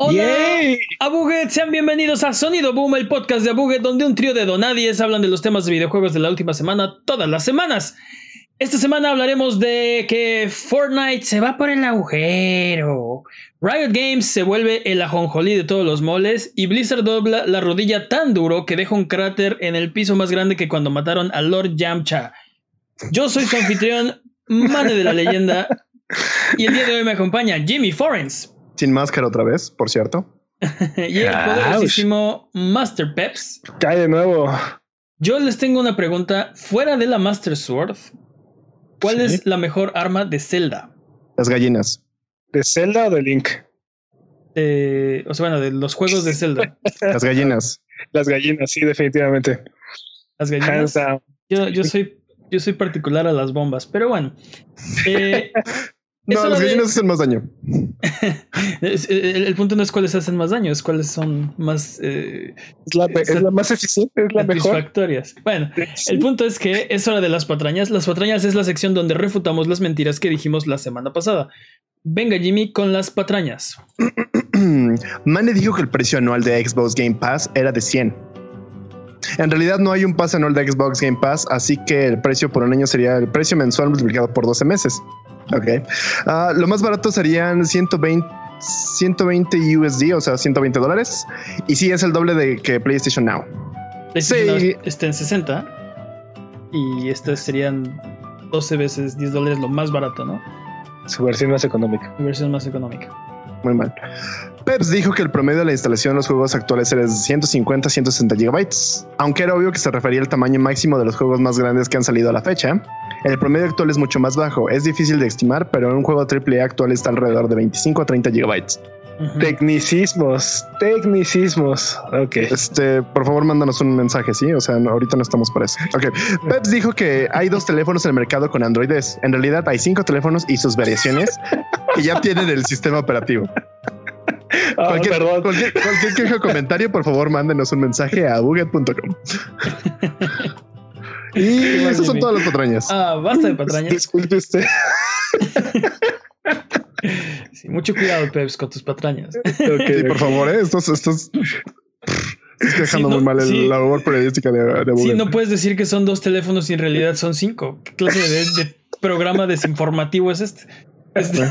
Hola, Abuget, sean bienvenidos a Sonido Boom, el podcast de Abuget, donde un trío de donadies hablan de los temas de videojuegos de la última semana, todas las semanas. Esta semana hablaremos de que Fortnite se va por el agujero, Riot Games se vuelve el ajonjolí de todos los moles y Blizzard dobla la rodilla tan duro que deja un cráter en el piso más grande que cuando mataron a Lord Yamcha. Yo soy su anfitrión, Mane de la leyenda, y el día de hoy me acompaña Jimmy Forens. Sin máscara otra vez, por cierto. y el poderosísimo Master Peps. Cae de nuevo. Yo les tengo una pregunta. Fuera de la Master Sword, ¿cuál es la mejor arma de Zelda? Las gallinas. ¿De Zelda o de Link? o sea, bueno, de los juegos de Zelda. Las gallinas. Las gallinas, sí, definitivamente. Las gallinas. Yo, yo soy yo soy particular a las bombas, pero bueno. Eh, no, las gallinas hacen más daño. el, punto no es cuáles hacen más daño, es cuáles son más. Eh, es, la, más eficiente, es la mejor. Bueno, el punto es que es hora de las patrañas. Las patrañas es la sección donde refutamos las mentiras que dijimos la semana pasada. Venga, Jimmy, con las patrañas. Mane dijo que el precio anual de Xbox Game Pass era de 100. En realidad no hay un pase anual de Xbox Game Pass, así que el precio por un año sería el precio mensual multiplicado por 12 meses. Ok. Ah, lo más barato serían 120, 120 USD, o sea, 120 dólares. Y sí, es el doble de que PlayStation Now. sí. está en 60. Y estos serían 12 veces 10 dólares lo más barato, ¿no? Su versión más económica. Su versión más económica. Muy mal. Peps dijo que el promedio de la instalación de los juegos actuales era de 150 a 160 gigabytes, aunque era obvio que se refería al tamaño máximo de los juegos más grandes que han salido a la fecha. El promedio actual es mucho más bajo, es difícil de estimar, pero un juego AAA actual está alrededor de 25 a 30 gigabytes. Tecnicismos, tecnicismos. Ok. Este, por favor, mándanos un mensaje, sí. O sea, ahorita no estamos para eso. Ok. Peps dijo que hay dos teléfonos en el mercado con Android En realidad, hay cinco teléfonos y sus variaciones que ya tienen el sistema operativo. Ah, cualquier, cualquier, queja o comentario, por favor, mándenos un mensaje a buget.com. y esas son todas las patrañas. Ah, basta de patrañas. Disculpe usted. Sí, mucho cuidado, Peps, con tus patrañas. sí, por favor, ¿eh? Estás, estás, dejando muy mal la labor periodística de, de Sí, no puedes decir que son dos teléfonos y en realidad son cinco. ¿Qué clase de programa desinformativo es este? Este,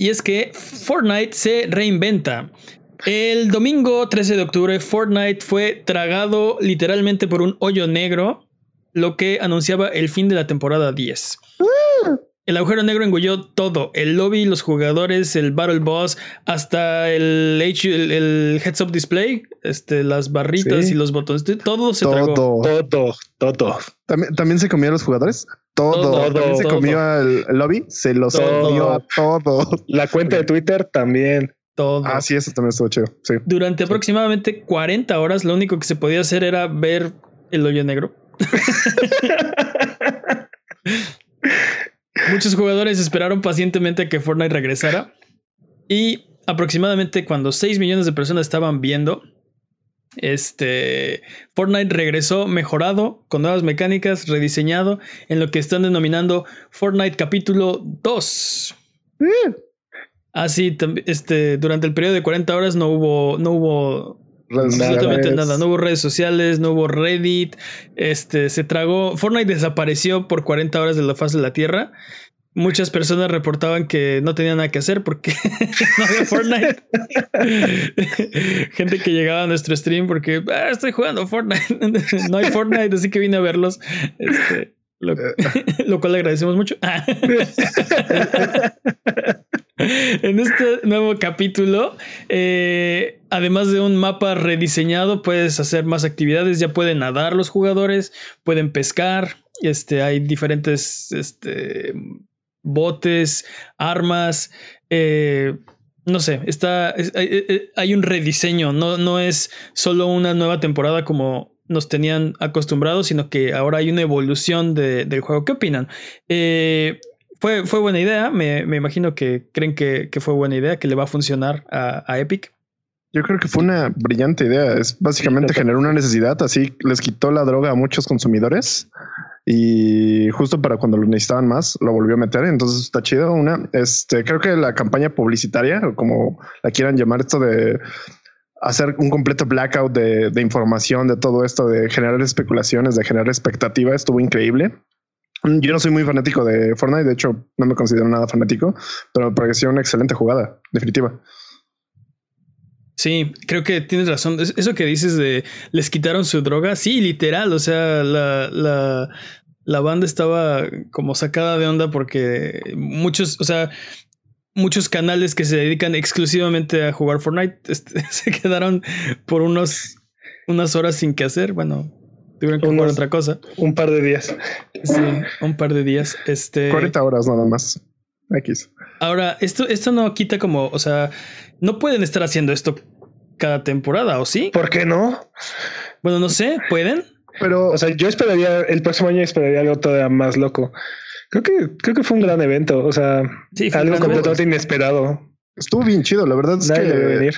Y es que Fortnite se reinventa. El domingo 13 de octubre, Fortnite fue tragado literalmente por un hoyo negro, lo que anunciaba el fin de la temporada 10. El agujero negro engulló todo, el lobby, los jugadores, el Battle Boss, hasta el, el, Heads Up Display, este, las barritas y los botones, todo se tragó. Todo, todo. ¿También, ¿También se comió a los jugadores? Todo. también se comió el, lobby, se los comió a todo. La cuenta de Twitter también. Todo. Ah, sí, eso también estuvo chido. Sí. Durante aproximadamente 40 horas, lo único que se podía hacer era ver el hoyo negro. Muchos jugadores esperaron pacientemente a que Fortnite regresara. Y aproximadamente cuando 6 millones de personas estaban viendo, este Fortnite regresó mejorado, con nuevas mecánicas, rediseñado, en lo que están denominando Fortnite capítulo 2. Así, ah, este, durante el periodo de 40 horas no hubo, no hubo absolutamente nada. No hubo redes sociales, no hubo Reddit. Este se tragó. Fortnite desapareció por 40 horas de la faz de la Tierra. Muchas personas reportaban que no tenían nada que hacer porque no había Fortnite. Gente que llegaba a nuestro stream porque ah, estoy jugando Fortnite. no hay Fortnite, así que vine a verlos. Este, lo, lo, cual le agradecemos mucho. en este nuevo capítulo, eh, además de un mapa rediseñado, puedes hacer más actividades. Ya pueden nadar los jugadores, pueden pescar. Este, hay diferentes este, botes, armas. Eh, no sé, está, es- hay, hay- hay un rediseño, no, no es solo una nueva temporada como nos tenían acostumbrados, sino que ahora hay una evolución de- del juego. ¿Qué opinan? Eh, fue, fue buena idea, me, me imagino que creen que, que fue buena idea, que le va a funcionar a, a Epic. Yo creo que fue una brillante idea. Es básicamente Sí, generó una necesidad, así les quitó la droga a muchos consumidores y justo para cuando lo necesitaban más lo volvió a meter. Entonces está chido. Una, este, creo que la campaña publicitaria o como la quieran llamar, esto de hacer un completo blackout de, de información de todo esto, de generar especulaciones, de generar expectativa, estuvo increíble. Yo no soy muy fanático de Fortnite, de hecho no me considero nada fanático, pero me pareció una excelente jugada, definitiva. Sí, creo que tienes razón. Es- Eso que dices de les quitaron su droga, sí, literal. O sea, la, la, la banda estaba como sacada de onda porque muchos, o sea, muchos canales que se dedican exclusivamente a jugar Fortnite este, se quedaron por unos, unas horas sin que hacer. Bueno, tuvieron que jugar Unos- otra cosa. Un par de días. Sí, un par de días. Este. 40 horas nada más. X. Ahora, esto, esto no quita como, o sea, no pueden estar haciendo esto cada temporada, ¿o sí? ¿Por qué no? Bueno, no sé, ¿pueden? Pero O sea, yo esperaría el próximo año esperaría algo todavía más loco. Creo que creo que fue un gran evento. O sea, Sí, algo completamente inesperado. estuvo bien chido. La verdad es Nadie que debe venir.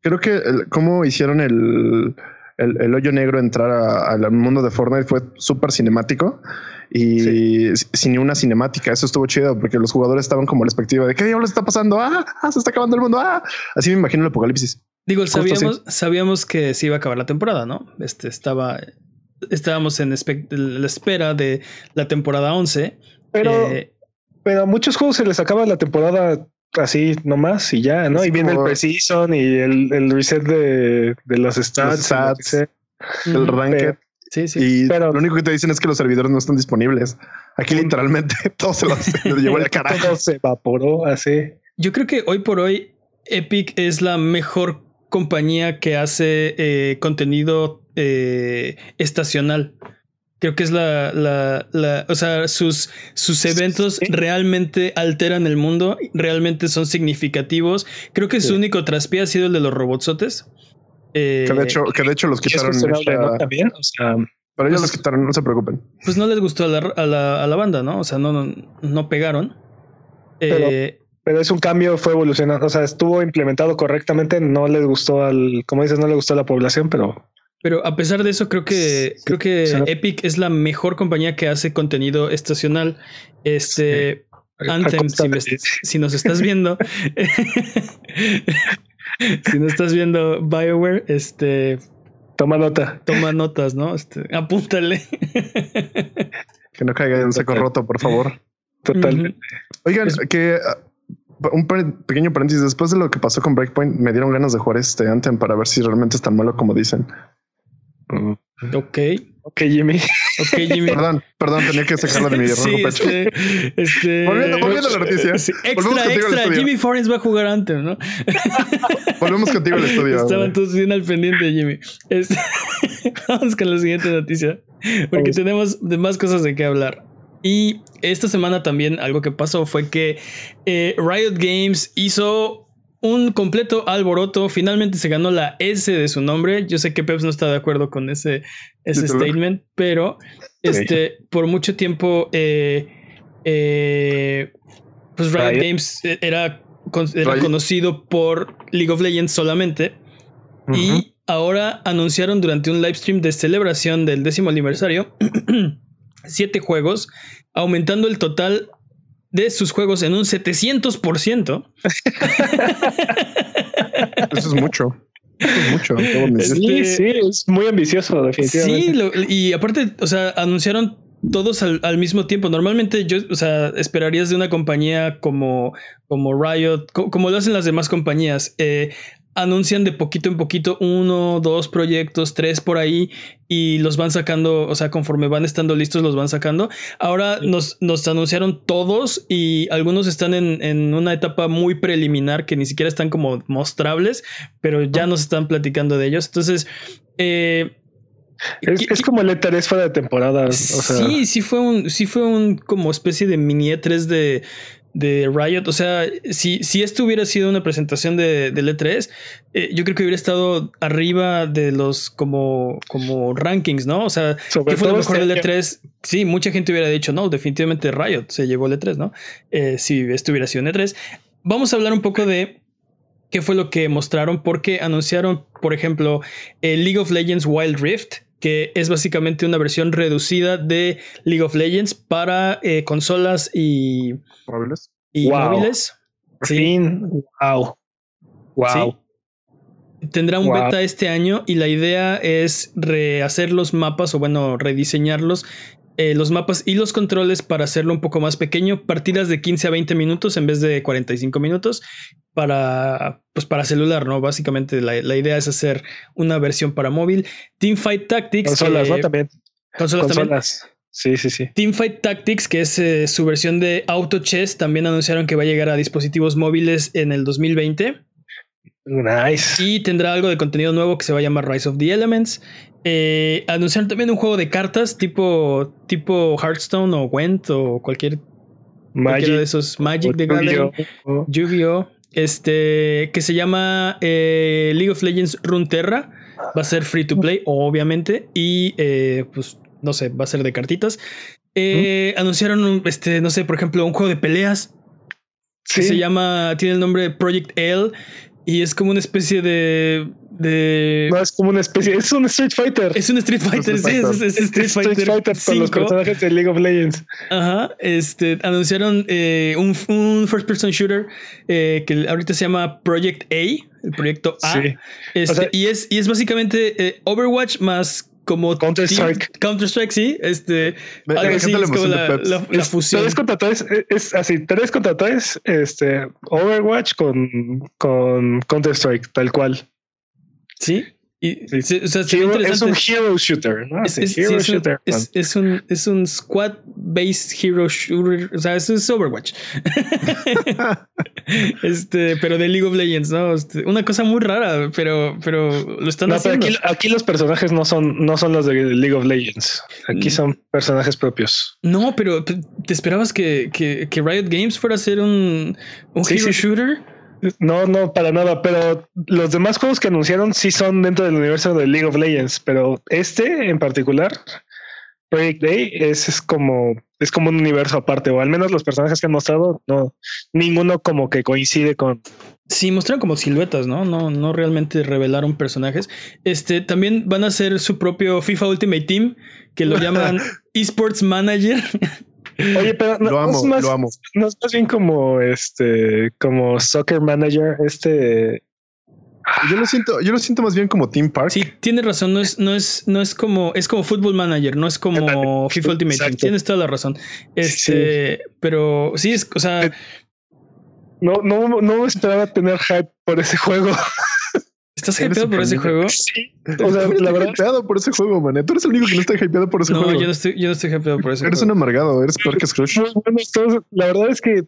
creo que el- cómo hicieron el, el, el hoyo negro entrar al mundo de Fortnite fue súper cinemático y sin ni una cinemática. Eso estuvo chido porque los jugadores estaban como a la expectativa de qué diablos está pasando. Ah, ah, se está acabando el mundo. Ah, así me imagino el apocalipsis. Digo, sabíamos, sabíamos que se iba a acabar la temporada, ¿no? Este estaba. Estábamos en la espera de la temporada 11. Pero, eh, pero a muchos juegos se les acaba la temporada así nomás y ya, ¿no? Y viene como- el preseason y el, el reset de, de los stats. Los. El ranked. Sí, sí. Y pero- lo único que te dicen es que los servidores no están disponibles. Aquí literalmente todo se lo, se lo llevó el carajo. Todo se evaporó así. Yo creo que hoy por hoy Epic es la mejor compañía que hace eh, contenido eh, estacional. Creo que es la, la, la- o sea, sus, sus eventos Sí. realmente alteran el mundo, realmente son significativos. Creo que su único traspié ha sido el de los robotsotes. Eh, Que de hecho, que de hecho los quitaron. esta- ¿no? También, o sea, Pero ellos Pues- los quitaron, no se preocupen. pues no les gustó a la, a la, a la banda, ¿no? O sea, no, no, no pegaron. Pero- Eh, pero es un cambio, fue evolucionando, o sea, estuvo implementado correctamente, no les gustó al, como dices, no le gustó a la población, pero Pero a pesar de eso, creo que, Sí, creo que Epic es la mejor compañía que hace contenido estacional. Este, Anthem, si, me- si nos estás viendo, si no estás viendo BioWare, este, toma nota. toma notas, ¿no? Este, apúntale. Que no caiga en saco Total. roto, por favor. Total. Oigan, que ah, un pe- pequeño paréntesis. Después de lo que pasó con Breakpoint, me dieron ganas de jugar este Anthem para ver si realmente es tan malo como dicen. Ok, Ok, Jimmy. ok, Jimmy. Perdón, perdón, tenía que sacarlo de mi rojo Sí, pecho. este, este- Volviendo- volviendo a la noticia. Sí, extra, extra. Jimmy Forrest va a jugar antes, ¿no? Volvemos contigo al estudio. Estaban todos bien al pendiente, Jimmy. Este, Vamos con la siguiente noticia. Porque Vamos. tenemos de más cosas de qué hablar. Y esta semana también algo que pasó fue que eh, Riot Games hizo un completo alboroto. Finalmente se ganó la S de su nombre. Yo sé que Peps no está de acuerdo con ese, ese statement, pero este, por mucho tiempo eh, eh, pues Riot, Riot. Games era, con- era Riot. conocido por League of Legends solamente. Y ahora anunciaron durante un live stream de celebración del décimo aniversario siete juegos, aumentando el total de sus juegos en un 700%. Eso es mucho. Eso es mucho. Sí, Este- sí, es muy ambicioso, definitivamente. Sí, lo- y aparte, o sea, anunciaron todos al, al mismo tiempo. Normalmente yo, o sea, esperarías de una compañía como, como Riot, co- como lo hacen las demás compañías. eh, anuncian de poquito en poquito uno, dos proyectos, tres por ahí y los van sacando, o sea, conforme van estando listos los van sacando. Ahora nos, nos anunciaron todos y algunos están en, en una etapa muy preliminar que ni siquiera están como mostrables, pero ya nos están platicando de ellos. Entonces, eh, Es, ¿qué- es como el E3 fuera de temporada. O sea, sí, sí fue un, sí fue un como especie de mini E3 de, de Riot. O sea, si, si esto hubiera sido una presentación de, del E3, eh, yo creo que hubiera estado arriba de los como, como rankings, ¿no? O sea, ¿qué fue lo mejor del E3? Sí, mucha gente hubiera dicho, no, definitivamente Riot se llevó el E3, ¿no? Eh, si esto hubiera sido un E3. Vamos a hablar un poco de qué fue lo que mostraron, porque anunciaron, por ejemplo, el League of Legends Wild Rift, que es básicamente una versión reducida de League of Legends para eh, consolas y móviles. Y móviles. Sí. Wow. Wow. Tendrá un beta este año y la idea es rehacer los mapas o bueno, rediseñarlos eh, los mapas y los controles para hacerlo un poco más pequeño, partidas de 15 a 20 minutos en vez de 45 minutos para, pues para celular, ¿no? Básicamente la, idea es hacer una versión para móvil. Teamfight Tactics. Consolas, ¿no? También. Consolas, Consolas. Sí, sí, sí. Teamfight Tactics, que es eh, su versión de Auto Chess, también anunciaron que va a llegar a dispositivos móviles en el 2020. Nice. Y tendrá algo de contenido nuevo que se va a llamar Rise of the Elements. Eh, anunciaron también un juego de cartas tipo, tipo Hearthstone o Gwent o cualquier Magic de esos Magic de Gathering, Yu-Gi-Oh! Este que se llama eh, League of Legends Runeterra. Va a ser free to play, obviamente. Y eh, pues no sé, va a ser de cartitas. Anunciaron, este, no sé, por ejemplo, un juego de peleas. Que se llama, tiene el nombre Project L y es como una especie de, de. No, es como una especie. Es un Street Fighter. Es un Street Fighter, sí, es, Street, Fighter. Street Fighter con los personajes de League of Legends. Ajá. Este anunciaron eh, un, un, first person shooter eh, que ahorita se llama Project A, el proyecto A. Sí. Este, y, es, y es básicamente eh, Overwatch más como Counter Strike. Counter Strike, sí. Este, algo así, es como la, la, fusión. Tres contra tres, es así, tres contra tres, este, Overwatch con, con Counter Strike, tal cual. Sí. Y, o sea, es un hero shooter, ¿no? Es, es, hero shooter. Es, un, es un squad based hero shooter. O sea, eso es Overwatch. este, pero de League of Legends, ¿no? Este, una cosa muy rara, pero, pero lo están no, haciendo. Pero aquí, aquí, los personajes no son, no son los de League of Legends. Aquí son personajes propios. No, pero ¿te esperabas que, que, que Riot Games fuera a ser un, un hero shooter? No, no, para nada, pero los demás juegos que anunciaron sí son dentro del universo de League of Legends, pero este en particular, Project Day, es, como, es como un universo aparte, o al menos los personajes que han mostrado, no, ninguno como que coincide con. Sí, mostraron como siluetas, ¿no? No, no realmente revelaron personajes. Este, también van a hacer su propio FIFA Ultimate Team, que lo llaman Esports Manager. Oye, pero no, lo amo, es más, lo amo. No es más bien como este, como soccer manager, este. Yo lo siento, yo lo siento más bien como Team Park. Sí, tienes razón, no es, no es, no es como, es como Football Manager, no es como FIFA Ultimate Team. Tienes toda la razón. Este, pero sí es, o sea. No, no, no esperaba tener hype por ese juego. ¿Estás hypeado por ese juego? Sí. O sea, la verdad. hypeado por ese juego, man. Tú eres el único que no está hypeado por ese juego. No, yo no estoy, yo no estoy hypeado por ese eres juego. un amargado, eres peor que Scrooge. la verdad es que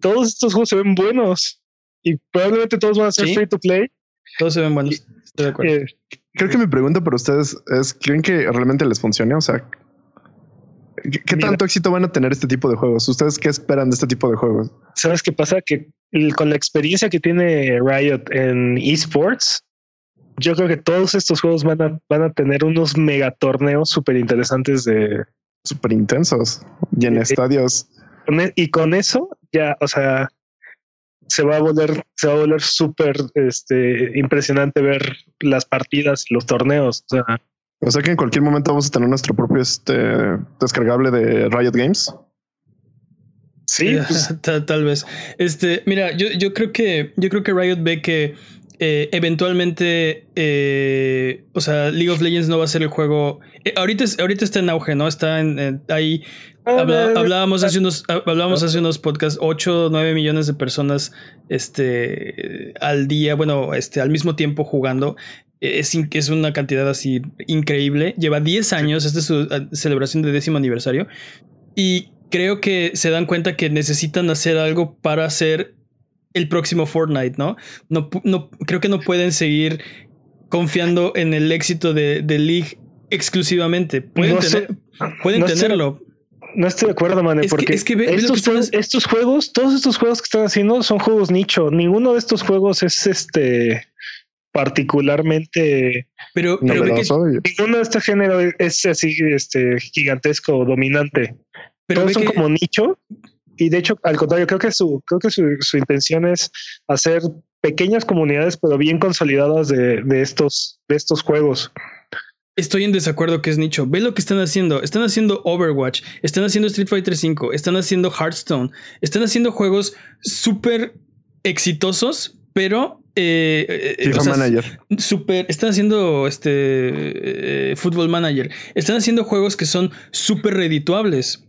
todos estos juegos se ven buenos y probablemente todos van a ser free to play. Todos se ven buenos. Estoy de acuerdo. Eh, creo que mi pregunta para ustedes es: ¿creen que realmente les funcione? O sea, ¿qué, tanto éxito van a tener este tipo de juegos? ¿Ustedes qué esperan de este tipo de juegos? ¿Sabes qué pasa? Que con la experiencia que tiene Riot en esports, yo creo que todos estos juegos van a, van a tener unos megatorneos súper interesantes de... Súper intensos y en estadios. E, y con eso ya, o sea, se va a volver, se va a volver súper este, impresionante ver las partidas, los torneos. O sea, o sea que en cualquier momento vamos a tener nuestro propio este, descargable de Riot Games. Sí, pues. tal, vez. Este, mira, yo, yo creo que yo creo que Riot ve que eh, eventualmente, eh, o sea, League of Legends no va a ser el juego. Eh, ahorita, ahorita está en auge, ¿no? Está en, ahí. Ah, hablábamos hace unos, hablábamos hace unos podcasts, 8 o 9 millones de personas este, al día, bueno, este, al mismo tiempo jugando. Es, es una cantidad así increíble. Lleva 10 años, esta es su celebración de décimo aniversario. Y creo que se dan cuenta que necesitan hacer algo para hacer el próximo Fortnite, ¿no? No, no creo que no pueden seguir confiando en el éxito de, de League exclusivamente. Pueden, pueden tenerlo. no estoy de acuerdo, man, Es que- porque es que ve- estos, que juegos, estos juegos, todos estos juegos que están haciendo son juegos nicho. Ninguno de estos juegos es este particularmente Pero, pero ve que, Novedoso. y- ninguno de este género es así este gigantesco o dominante. pero Todos son que- como nicho. Y de hecho, al contrario, creo que su, creo que su, su intención es hacer pequeñas comunidades, pero bien consolidadas de, de estos, de estos juegos. Estoy en desacuerdo que es nicho. Ve lo que están haciendo. Están haciendo Overwatch, están haciendo Street Fighter V, están haciendo Hearthstone, están haciendo juegos súper exitosos, pero eh, eh, FIFA o sea, Manager. súper. Están haciendo este eh, Football Manager. Están haciendo juegos que son súper redituables.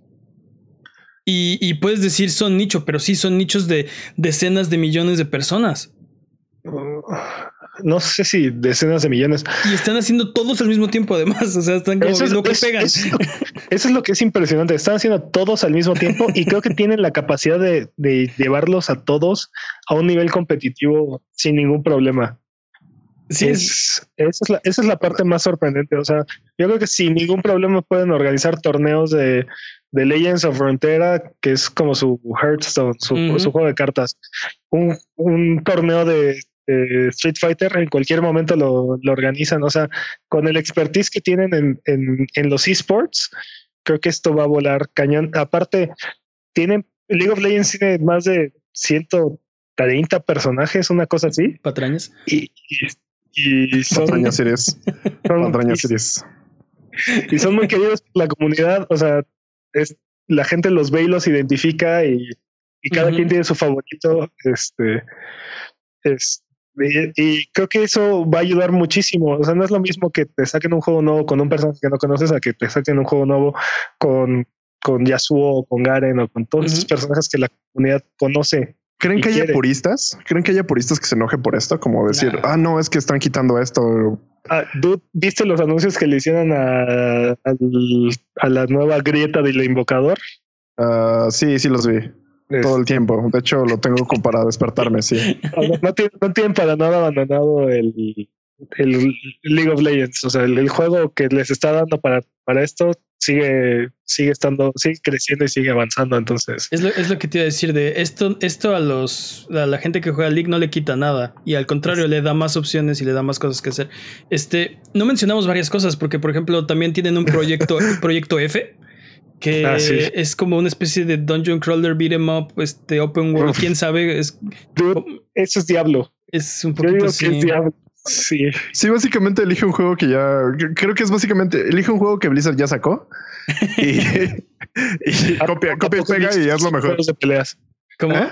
Y, y puedes decir son nicho, pero sí son nichos de decenas de millones de personas. No sé si decenas de millones. Y están haciendo todos al mismo tiempo, además. O sea, están como Eso es, viendo que es- pegan. es- eso es lo que es impresionante. Están haciendo todos al mismo tiempo y creo que tienen la capacidad de, de llevarlos a todos a un nivel competitivo sin ningún problema. Sí, es, es, esa, es la, esa es la parte más sorprendente. O sea, yo creo que sin ningún problema pueden organizar torneos de, de Legends of Frontera, que es como su Hearthstone, su juego de cartas. Un, un torneo de, de Street Fighter en cualquier momento lo, lo organizan. O sea, con el expertise que tienen en, en, en los esports, creo que esto va a volar cañón. Aparte, tienen League of Legends tiene más de 130 personajes, una cosa así. patrañas. Y, y, y son, Patraña Series. son- Patraña y- Series. y son muy queridos por la comunidad. O sea, es, la gente los ve y los identifica y, y cada quien tiene su favorito. Este es y, y creo que eso va a ayudar muchísimo. O sea, no es lo mismo que te saquen un juego nuevo con un personaje que no conoces a que te saquen un juego nuevo con, con Yasuo o con Garen o con todos Ujú. esos personajes que la comunidad conoce. ¿Creen que haya puristas? ¿Creen que haya puristas que se enojen por esto? Como decir, Nah. ah, no, es que están quitando esto. Ah, ¿viste los anuncios que le hicieron a, a la nueva grieta del invocador? Ah, sí, sí los vi todo el tiempo. De hecho, lo tengo como para despertarme. Sí. No, no tienen, no tienen para nada abandonado el, el League of Legends. O sea, el, el juego que les está dando para, para esto sigue, sigue estando, sigue creciendo y sigue avanzando. Entonces, Es lo, es lo que te iba a decir de esto, esto a los a la gente que juega League no le quita nada y al contrario le da más opciones y le da más cosas que hacer. Este, no mencionamos varias cosas porque por ejemplo también tienen un proyecto proyecto F que Ah, sí. es como una especie de dungeon crawler beat 'em up, este open world, Uf. quién sabe, es, dude, eso es Diablo. es un Yo poquito digo así. que es Diablo. Sí. Sí, básicamente elige un juego que ya creo que es básicamente elige un juego que Blizzard ya sacó y, y ¿A- copia, copia y pega y hazlo sacó mejor. Juegos de peleas. ¿Cómo? ¿Eh?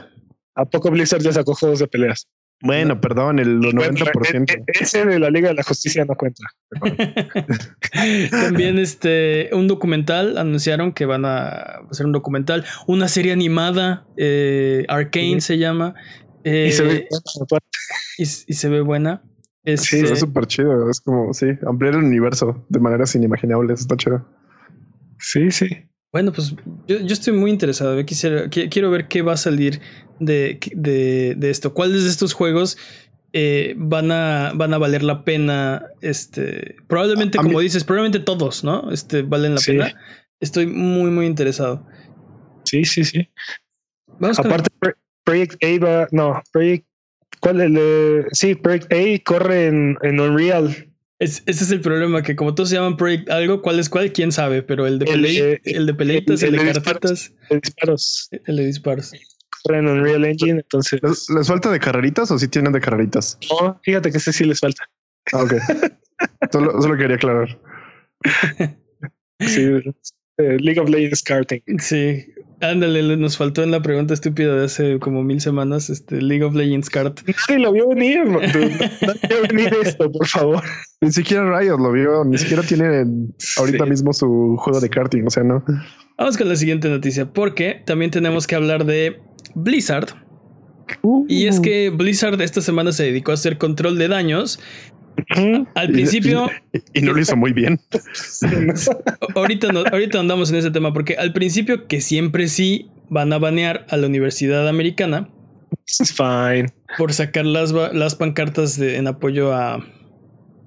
¿A poco Blizzard ya sacó juegos de peleas? Bueno, perdón, el Bueno, 90%. e- e- ese de la Liga de la Justicia no cuenta. También este un documental anunciaron que van a hacer un documental, una serie animada, eh, Arcane se llama, Y se eh, ve aparte, y, y se ve buena. Sí, Este, Está súper chido. Es como, sí, ampliar el universo de maneras inimaginables. Está chido. Sí, sí. Bueno, pues yo, yo estoy muy interesado. Yo quisiera, qui- quiero ver qué va a salir de, de, de esto. ¿Cuáles de estos juegos eh, van, a, van a valer la pena? Este, probablemente, A- como mí- dices, probablemente todos, ¿no? Este, valen la Sí. pena. Estoy muy, muy interesado. Sí, sí, sí. Vamos Aparte, Pro- Project A va, no, Project, ¿cuál es el Sí, Project A corre en, en Unreal. Es- ese es el problema, que como todos se llaman Project algo, ¿cuál es cuál? ¿Quién sabe? Pero el de, El pelei- de- el de peleitas, el, el de de cartitas, De disparos el de disparos. corre en Unreal Engine, entonces. ¿Les, les falta de carreritas o sí tienen de carreritas? No, fíjate que ese sí les falta. Ah, ok. solo, solo quería aclarar. Sí, eh, League of Legends karting. Sí, ándale, le- nos faltó en la pregunta estúpida de hace como mil semanas, este League of Legends Kart. Nadie lo vio venir. No, no vio venir esto, por favor. Ni siquiera Riot lo vio, ni siquiera tiene ahorita Sí. mismo su juego de karting. O sea, no. Vamos con la siguiente noticia, porque también tenemos que hablar de Blizzard. Y es que Blizzard esta semana se dedicó a hacer control de daños. Al principio, Y, y no lo hizo muy bien. ahorita, no- ahorita andamos en ese tema, porque al principio que siempre sí van a banear a la Universidad Americana It's fine. por sacar las, las pancartas de- en apoyo a,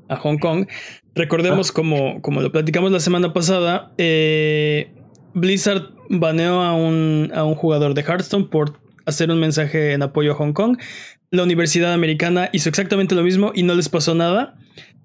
a Hong Kong. Recordemos, como, como lo platicamos la semana pasada, eh, Blizzard baneó a un, a un jugador de Hearthstone por hacer un mensaje en apoyo a Hong Kong. La Universidad Americana hizo exactamente lo mismo y no les pasó nada.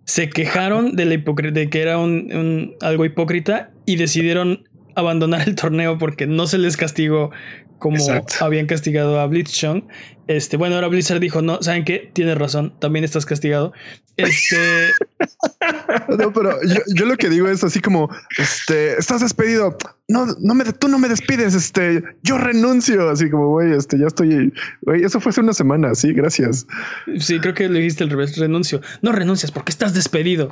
Se quejaron de, la de que era un, algo hipócrita y decidieron abandonar el torneo porque no se les castigó como habían castigado a Blitzchung. Este, bueno, ahora Blizzard dijo, no, ¿saben qué? Tienes razón, también estás castigado. Este. no, pero yo, lo que digo es así como, este, estás despedido. No, no me, tú no me despides, este, yo renuncio. Así como, güey, este, ya estoy, güey, eso fue hace una semana, sí, gracias. Sí, creo que le dijiste al revés, renuncio. No renuncias porque estás despedido.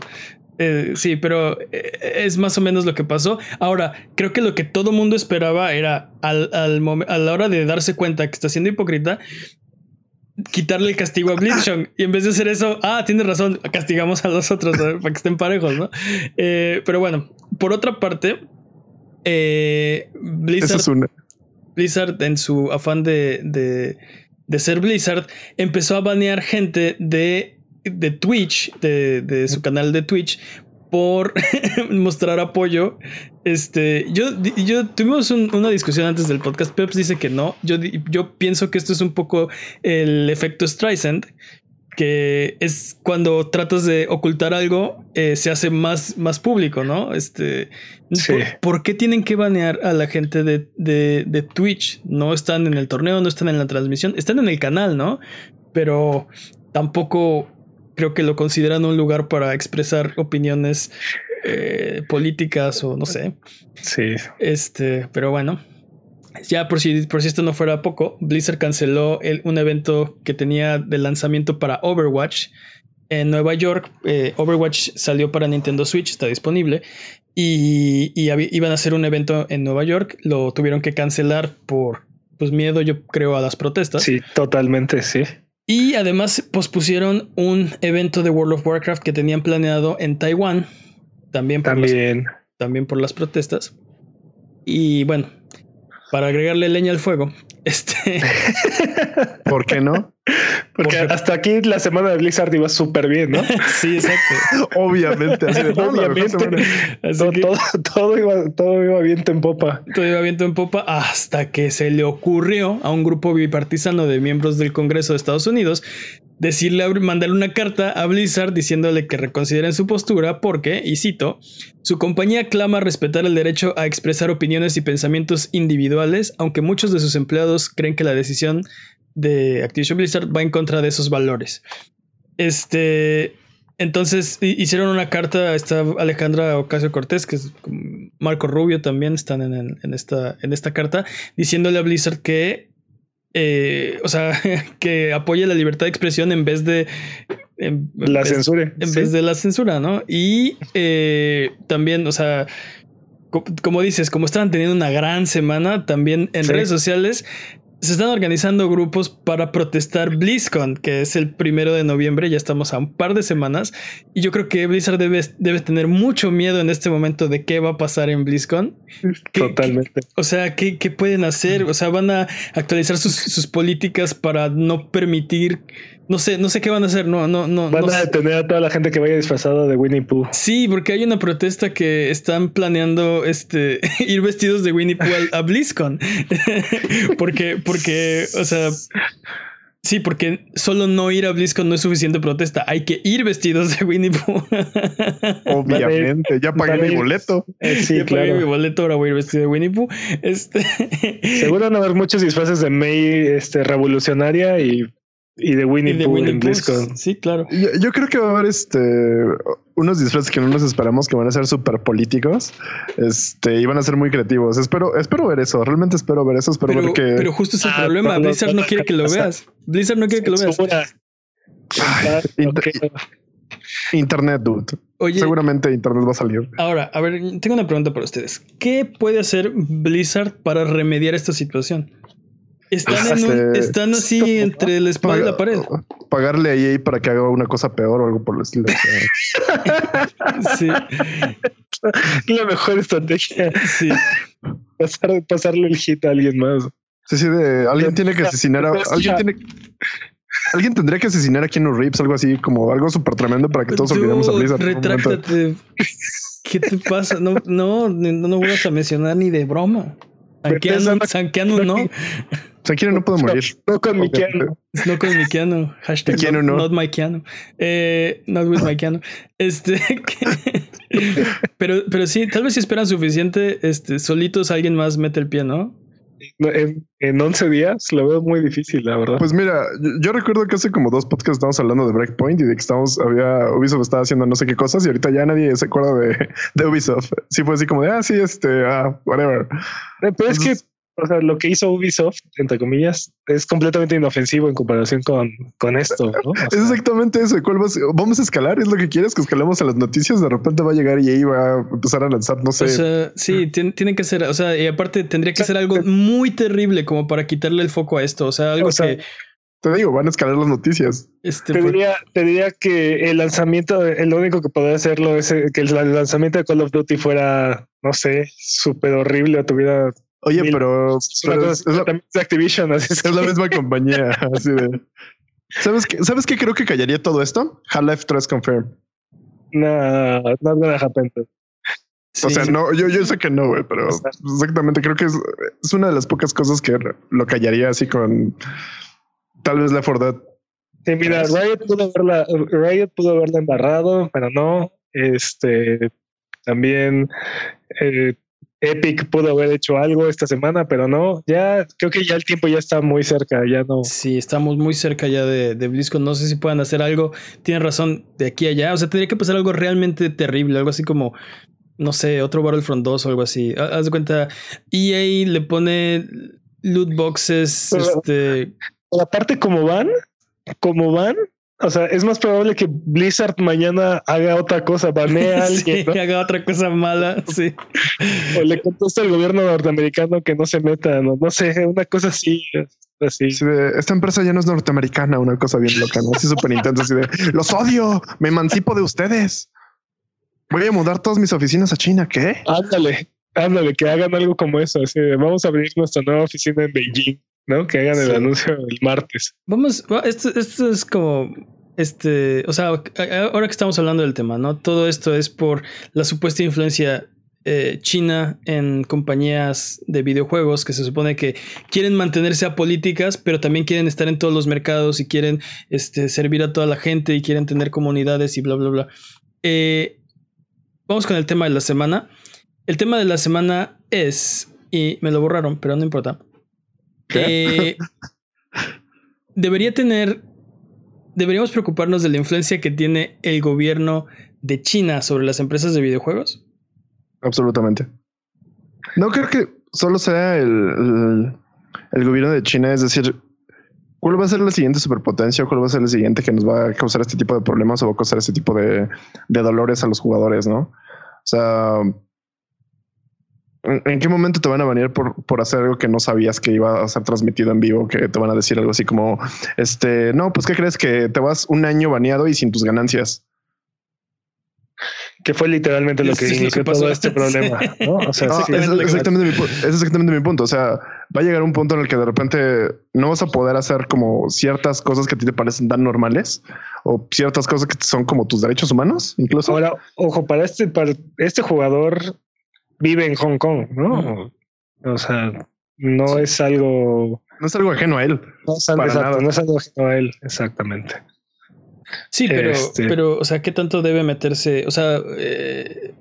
Eh, sí, pero eh, es más o menos lo que pasó. Ahora, creo que lo que todo mundo esperaba era al, al a la hora de darse cuenta que está siendo hipócrita, quitarle el castigo a Blitzchung. Y en vez de hacer eso, ah, tienes razón, castigamos a los otros para que estén parejos, ¿no? Eh, pero bueno, por otra parte, Blizzard, Blizzard, en su afán de, de, de ser Blizzard, empezó a banear gente de de Twitch, de, su canal de Twitch, por mostrar apoyo. Este, yo, yo tuvimos una discusión antes del podcast. Peps dice que no. Yo, yo pienso que esto es un poco el efecto Streisand, que es cuando tratas de ocultar algo, eh, se hace más, más público, ¿no? Este, ¿por, qué tienen que banear a la gente de, de, de Twitch? No están en el torneo, no están en la transmisión, están en el canal, ¿no? Pero tampoco creo que lo consideran un lugar para expresar opiniones eh, políticas o no sé. Sí. Este, pero bueno. Ya por si, por si esto no fuera poco, Blizzard canceló el, un evento que tenía de lanzamiento para Overwatch en Nueva York. Eh, Overwatch salió para Nintendo Switch, está disponible. Y, iban a hacer un evento en Nueva York. Lo tuvieron que cancelar por pues, miedo, yo creo, a las protestas. Sí, totalmente, sí. Y además pospusieron un evento de World of Warcraft que tenían planeado en Taiwán. También por, también. Las, también por las protestas. Y bueno, para agregarle leña al fuego, este. ¿Por qué no? Porque hasta aquí la semana de Blizzard iba súper bien, ¿no? sí, exacto. Obviamente. Obviamente. todo, iba, todo iba viento en popa. Todo iba viento en popa hasta que se le ocurrió a un grupo bipartisano de miembros del Congreso de Estados Unidos decirle, mandarle una carta a Blizzard diciéndole que reconsideren su postura porque, y cito, su compañía clama respetar el derecho a expresar opiniones y pensamientos individuales, aunque muchos de sus empleados creen que la decisión de Activision Blizzard va en contra de esos valores. Este, entonces hicieron una carta, está Alejandra Ocasio Cortés, que es Marco Rubio también están en, esta, en esta carta, diciéndole a Blizzard que, eh, o sea, que apoye la libertad de expresión en vez de... la censura. En vez de la censura, ¿no? Y eh, también, o sea, como dices, como estaban teniendo una gran semana, también en redes sociales se están organizando grupos para protestar BlizzCon, que es el primero de noviembre, ya estamos a un par de semanas, y yo creo que Blizzard debe, debe tener mucho miedo en este momento de qué va a pasar en BlizzCon. Totalmente. o sea, ¿qué, ¿qué, pueden hacer? O sea, van a actualizar sus, sus políticas para no permitir no sé, no sé qué van a hacer. No, no, no. Van a detener a toda la gente que vaya disfrazada de Winnie Pooh. Sí, porque hay una protesta que están planeando este ir vestidos de Winnie Pooh a, BlizzCon. porque, porque, o sea. Sí, porque solo no ir a BlizzCon no es suficiente protesta. Hay que ir vestidos de Winnie Pooh. Obviamente, ya pagué mi boleto. Eh, sí, ya pagué mi boleto, ahora voy a ir vestido de Winnie Pooh. Este... Seguro van a haber muchos disfraces de May este, revolucionaria y y de Winnie, Pooh en BlizzCon. Sí, claro. Yo, creo que va a haber este unos disfraces que no nos esperamos que van a ser súper políticos. Este, y van a ser muy creativos. Espero, espero ver eso. Realmente espero ver eso. Espero pero, ver que. Pero justo es el ah, problema. Blizzard no quiere que lo veas. Blizzard no quiere que lo veas. internet, dude. Oye, Seguramente Internet va a salir. Ahora, a ver, tengo una pregunta para ustedes. ¿Qué puede hacer Blizzard para remediar esta situación? Están, están así entre la espalda y la pared. Pagarle a EA para que haga una cosa peor o algo por el estilo. sí. La mejor estrategia. Sí. Pasar, pasarle el hit a alguien más. Sí, sí, de alguien tiene que asesinar a alguien tiene Alguien tendría que asesinar a Keanu Reeves, algo así, como algo súper tremendo para que todos olvidemos a Blizzard. Retráctate. ¿Qué te pasa? No, no, no, no vuelvas a mencionar ni de broma. Sankeanu, Sankeanu no. Sankeanu no puedo morir. No con mi Keanu. No con mi Keanu. Hashtag Keanu not, no. not my Keanu. Eh, not with my Keanu. Este. pero, pero sí, tal vez si esperan suficiente, este, solitos alguien más mete el pie, ¿no? No, En, en 11 días lo veo muy difícil, la verdad. Pues mira, yo, yo recuerdo que hace como dos podcasts estábamos hablando de Breakpoint y de que estamos, había Ubisoft estaba haciendo no sé qué cosas y ahorita ya nadie se acuerda de, de Ubisoft. Sí fue así como de, ah, sí, este, ah, whatever. Eh, Pero es que, o sea, lo que hizo Ubisoft, entre comillas, es completamente inofensivo en comparación con, con esto, ¿no? O Es exactamente eso. ¿Cuál vas- Vamos a escalar, es lo que quieres que escalemos a las noticias. De repente va a llegar y ahí va a empezar a lanzar, no sé. O sea, sí, tien- tienen que ser, o sea, y aparte tendría que ser algo muy terrible como para quitarle el foco a esto. O sea, algo O sea, que te digo, van a escalar las noticias. este, te pues, diría, te diría que el lanzamiento, el único que podría hacerlo es eh, que el lanzamiento de Call of Duty fuera, no sé, súper horrible o tuviera Oye, Mil- pero, es pero la, también es de Activision, así es. es la misma compañía. Así de. ¿Sabes qué? ¿Sabes qué creo que callaría todo esto? Half-Life 3 Confirm. No, not gonna happen. O sea, sí. no, yo, yo sé que no, güey, pero exactamente creo que es, es una de las pocas cosas que lo callaría así con tal vez Left 4 Dead. Sí, mira, Riot pudo haberla, Riot pudo haberla embarrado, pero no. Este también eh, Epic pudo haber hecho algo esta semana, pero no. Ya creo que ya el tiempo ya está muy cerca, ya no. Sí, estamos muy cerca ya de, de BlizzCon. No sé si puedan hacer algo. Tienen razón, de aquí a allá. O sea, tendría que pasar algo realmente terrible. Algo así como, no sé, otro Battlefront 2 o algo así. Ha- Haz de cuenta, EA le pone loot boxes. Pero- Este, Pero aparte, como van, como van, o sea, es más probable que Blizzard mañana haga otra cosa, banea a alguien, sí, haga otra cosa mala. Sí. o le contesta al gobierno norteamericano que no se meta, no, no sé, una cosa así, así. De, esta empresa ya no es norteamericana, una cosa bien loca, ¿no? Así súper intensa, así de, los odio, me emancipo de ustedes. Voy a mudar todas mis oficinas a China, ¿qué? Ándale, ándale, que hagan algo como eso, así de, vamos a abrir nuestra nueva oficina en Beijing, ¿no? Que hagan el anuncio el martes. Vamos, va- esto, esto es como, este, o sea, a- a- ahora que estamos hablando del tema, ¿no? Todo esto es por la supuesta influencia eh, china en compañías de videojuegos que se supone que quieren mantenerse apolíticas, pero también quieren estar en todos los mercados y quieren este, servir a toda la gente y quieren tener comunidades y bla, bla, bla. Eh, vamos con el tema de la semana. El tema de la semana es, y me lo borraron, pero no importa. Eh, debería tener, deberíamos preocuparnos de la influencia que tiene el gobierno de China sobre las empresas de videojuegos. Absolutamente. No creo que solo sea el, el, el gobierno de China, es decir, ¿cuál va a ser la siguiente superpotencia? ¿Cuál va a ser el siguiente que nos va a causar este tipo de problemas o va a causar este tipo de, de dolores a los jugadores, no? O sea, ¿en, qué momento te van a venir por, por hacer algo que no sabías que iba a ser transmitido en vivo? Que te van a decir algo así como, este, no, pues, ¿qué crees? Que te vas un año baneado y sin tus ganancias. Que fue literalmente lo que es lo que pasó. todo este problema, ¿no? O sea, No, sí, es, exactamente. es exactamente mi, pu- es exactamente mi punto. O sea, va a llegar un punto en el que de repente no vas a poder hacer como ciertas cosas que a ti te parecen tan normales o ciertas cosas que son como tus derechos humanos, incluso. Ahora, ojo, para este, para este jugador vive en Hong Kong, ¿no? O sea, no es algo, no es algo ajeno a él. no es algo, exacto, nada. no es algo ajeno a él, exactamente. Sí, pero, Este- pero, o sea, ¿qué tanto debe meterse? O sea, eh,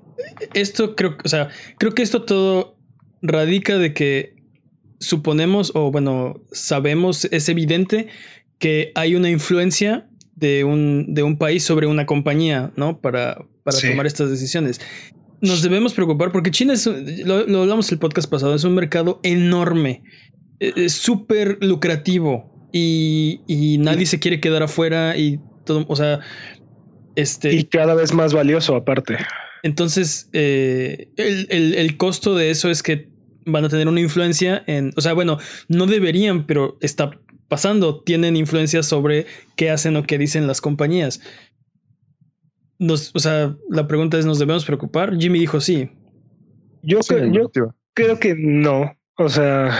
esto creo, o sea, creo que esto todo radica de que suponemos, o bueno, sabemos, es evidente que hay una influencia de un, de un país sobre una compañía, ¿no? Para, para Sí. tomar estas decisiones. Nos debemos preocupar porque China es, lo, lo hablamos el podcast pasado, es un mercado enorme, eh, es súper lucrativo y, y nadie se quiere quedar afuera y todo, o sea, este... Y cada vez más valioso aparte. Entonces, eh, el, el- el costo de eso es que van a tener una influencia en, o sea, bueno, no deberían, pero está pasando, tienen influencia sobre qué hacen o qué dicen las compañías. Nos, o sea, la pregunta es, ¿nos debemos preocupar? Jimmy dijo sí. Yo, Sí, creo- yo creo que no. O sea,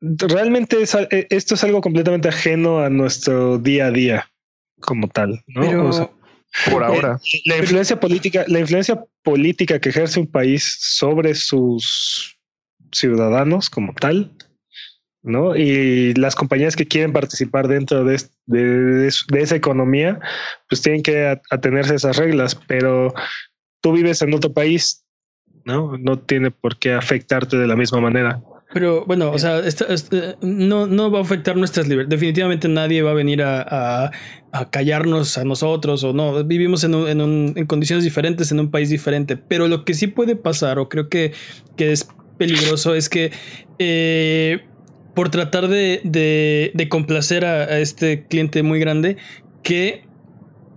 realmente es e- esto es algo completamente ajeno a nuestro día a día como tal, ¿no? Pero, O sea, Por ahora. La influencia política, la influencia política que ejerce un país sobre sus ciudadanos como tal, ¿no? Y las compañías que quieren participar dentro de, de, de esa economía, pues tienen que atenerse a esas reglas, pero tú vives en otro país, ¿no? No tiene por qué afectarte de la misma manera. Pero bueno, o sea, no, no va a afectar nuestras libertades. Definitivamente nadie va a venir a, a, callarnos a nosotros o no. Vivimos en, un, en, un, en, condiciones diferentes, en un país diferente. Pero lo que sí puede pasar, o creo que, que es peligroso, es que eh, por tratar de, de, de complacer a, a, este cliente muy grande, que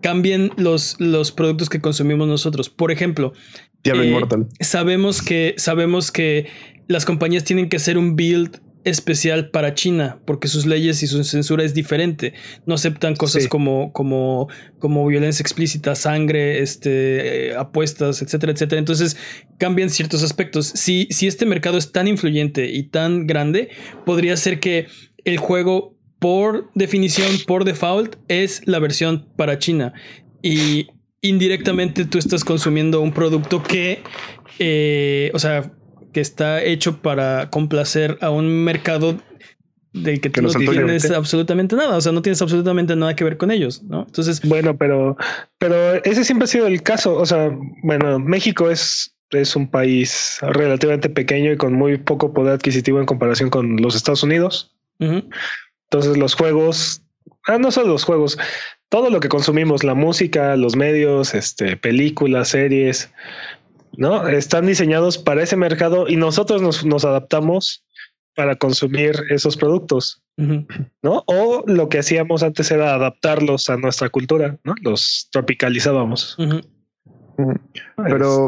cambien los, los productos que consumimos nosotros. Por ejemplo, Diablo eh. Sabemos que, sabemos que las compañías tienen que hacer un build especial para China porque sus leyes y su censura es diferente. No aceptan cosas sí. como, como, como violencia explícita, sangre, este, eh, apuestas, etcétera, etcétera. Entonces cambian ciertos aspectos. Si, si este mercado es tan influyente y tan grande, podría ser que el juego, por definición, por default, es la versión para China. Y indirectamente tú estás consumiendo un producto que, eh, o sea, que está hecho para complacer a un mercado del que, que tú no tienes absolutamente nada, o sea, no tienes absolutamente nada que ver con ellos, ¿no? Entonces, bueno, pero, pero ese siempre ha sido el caso, o sea, bueno, México es es un país relativamente pequeño y con muy poco poder adquisitivo en comparación con los Estados Unidos. Uh -huh. Entonces los juegos, ah, no solo los juegos, todo lo que consumimos, la música, los medios, este, películas, series, ¿no? Están diseñados para ese mercado y nosotros nos, nos adaptamos para consumir esos productos, uh -huh. ¿no? O lo que hacíamos antes era adaptarlos a nuestra cultura, ¿no? Los tropicalizábamos. Uh -huh. Pero,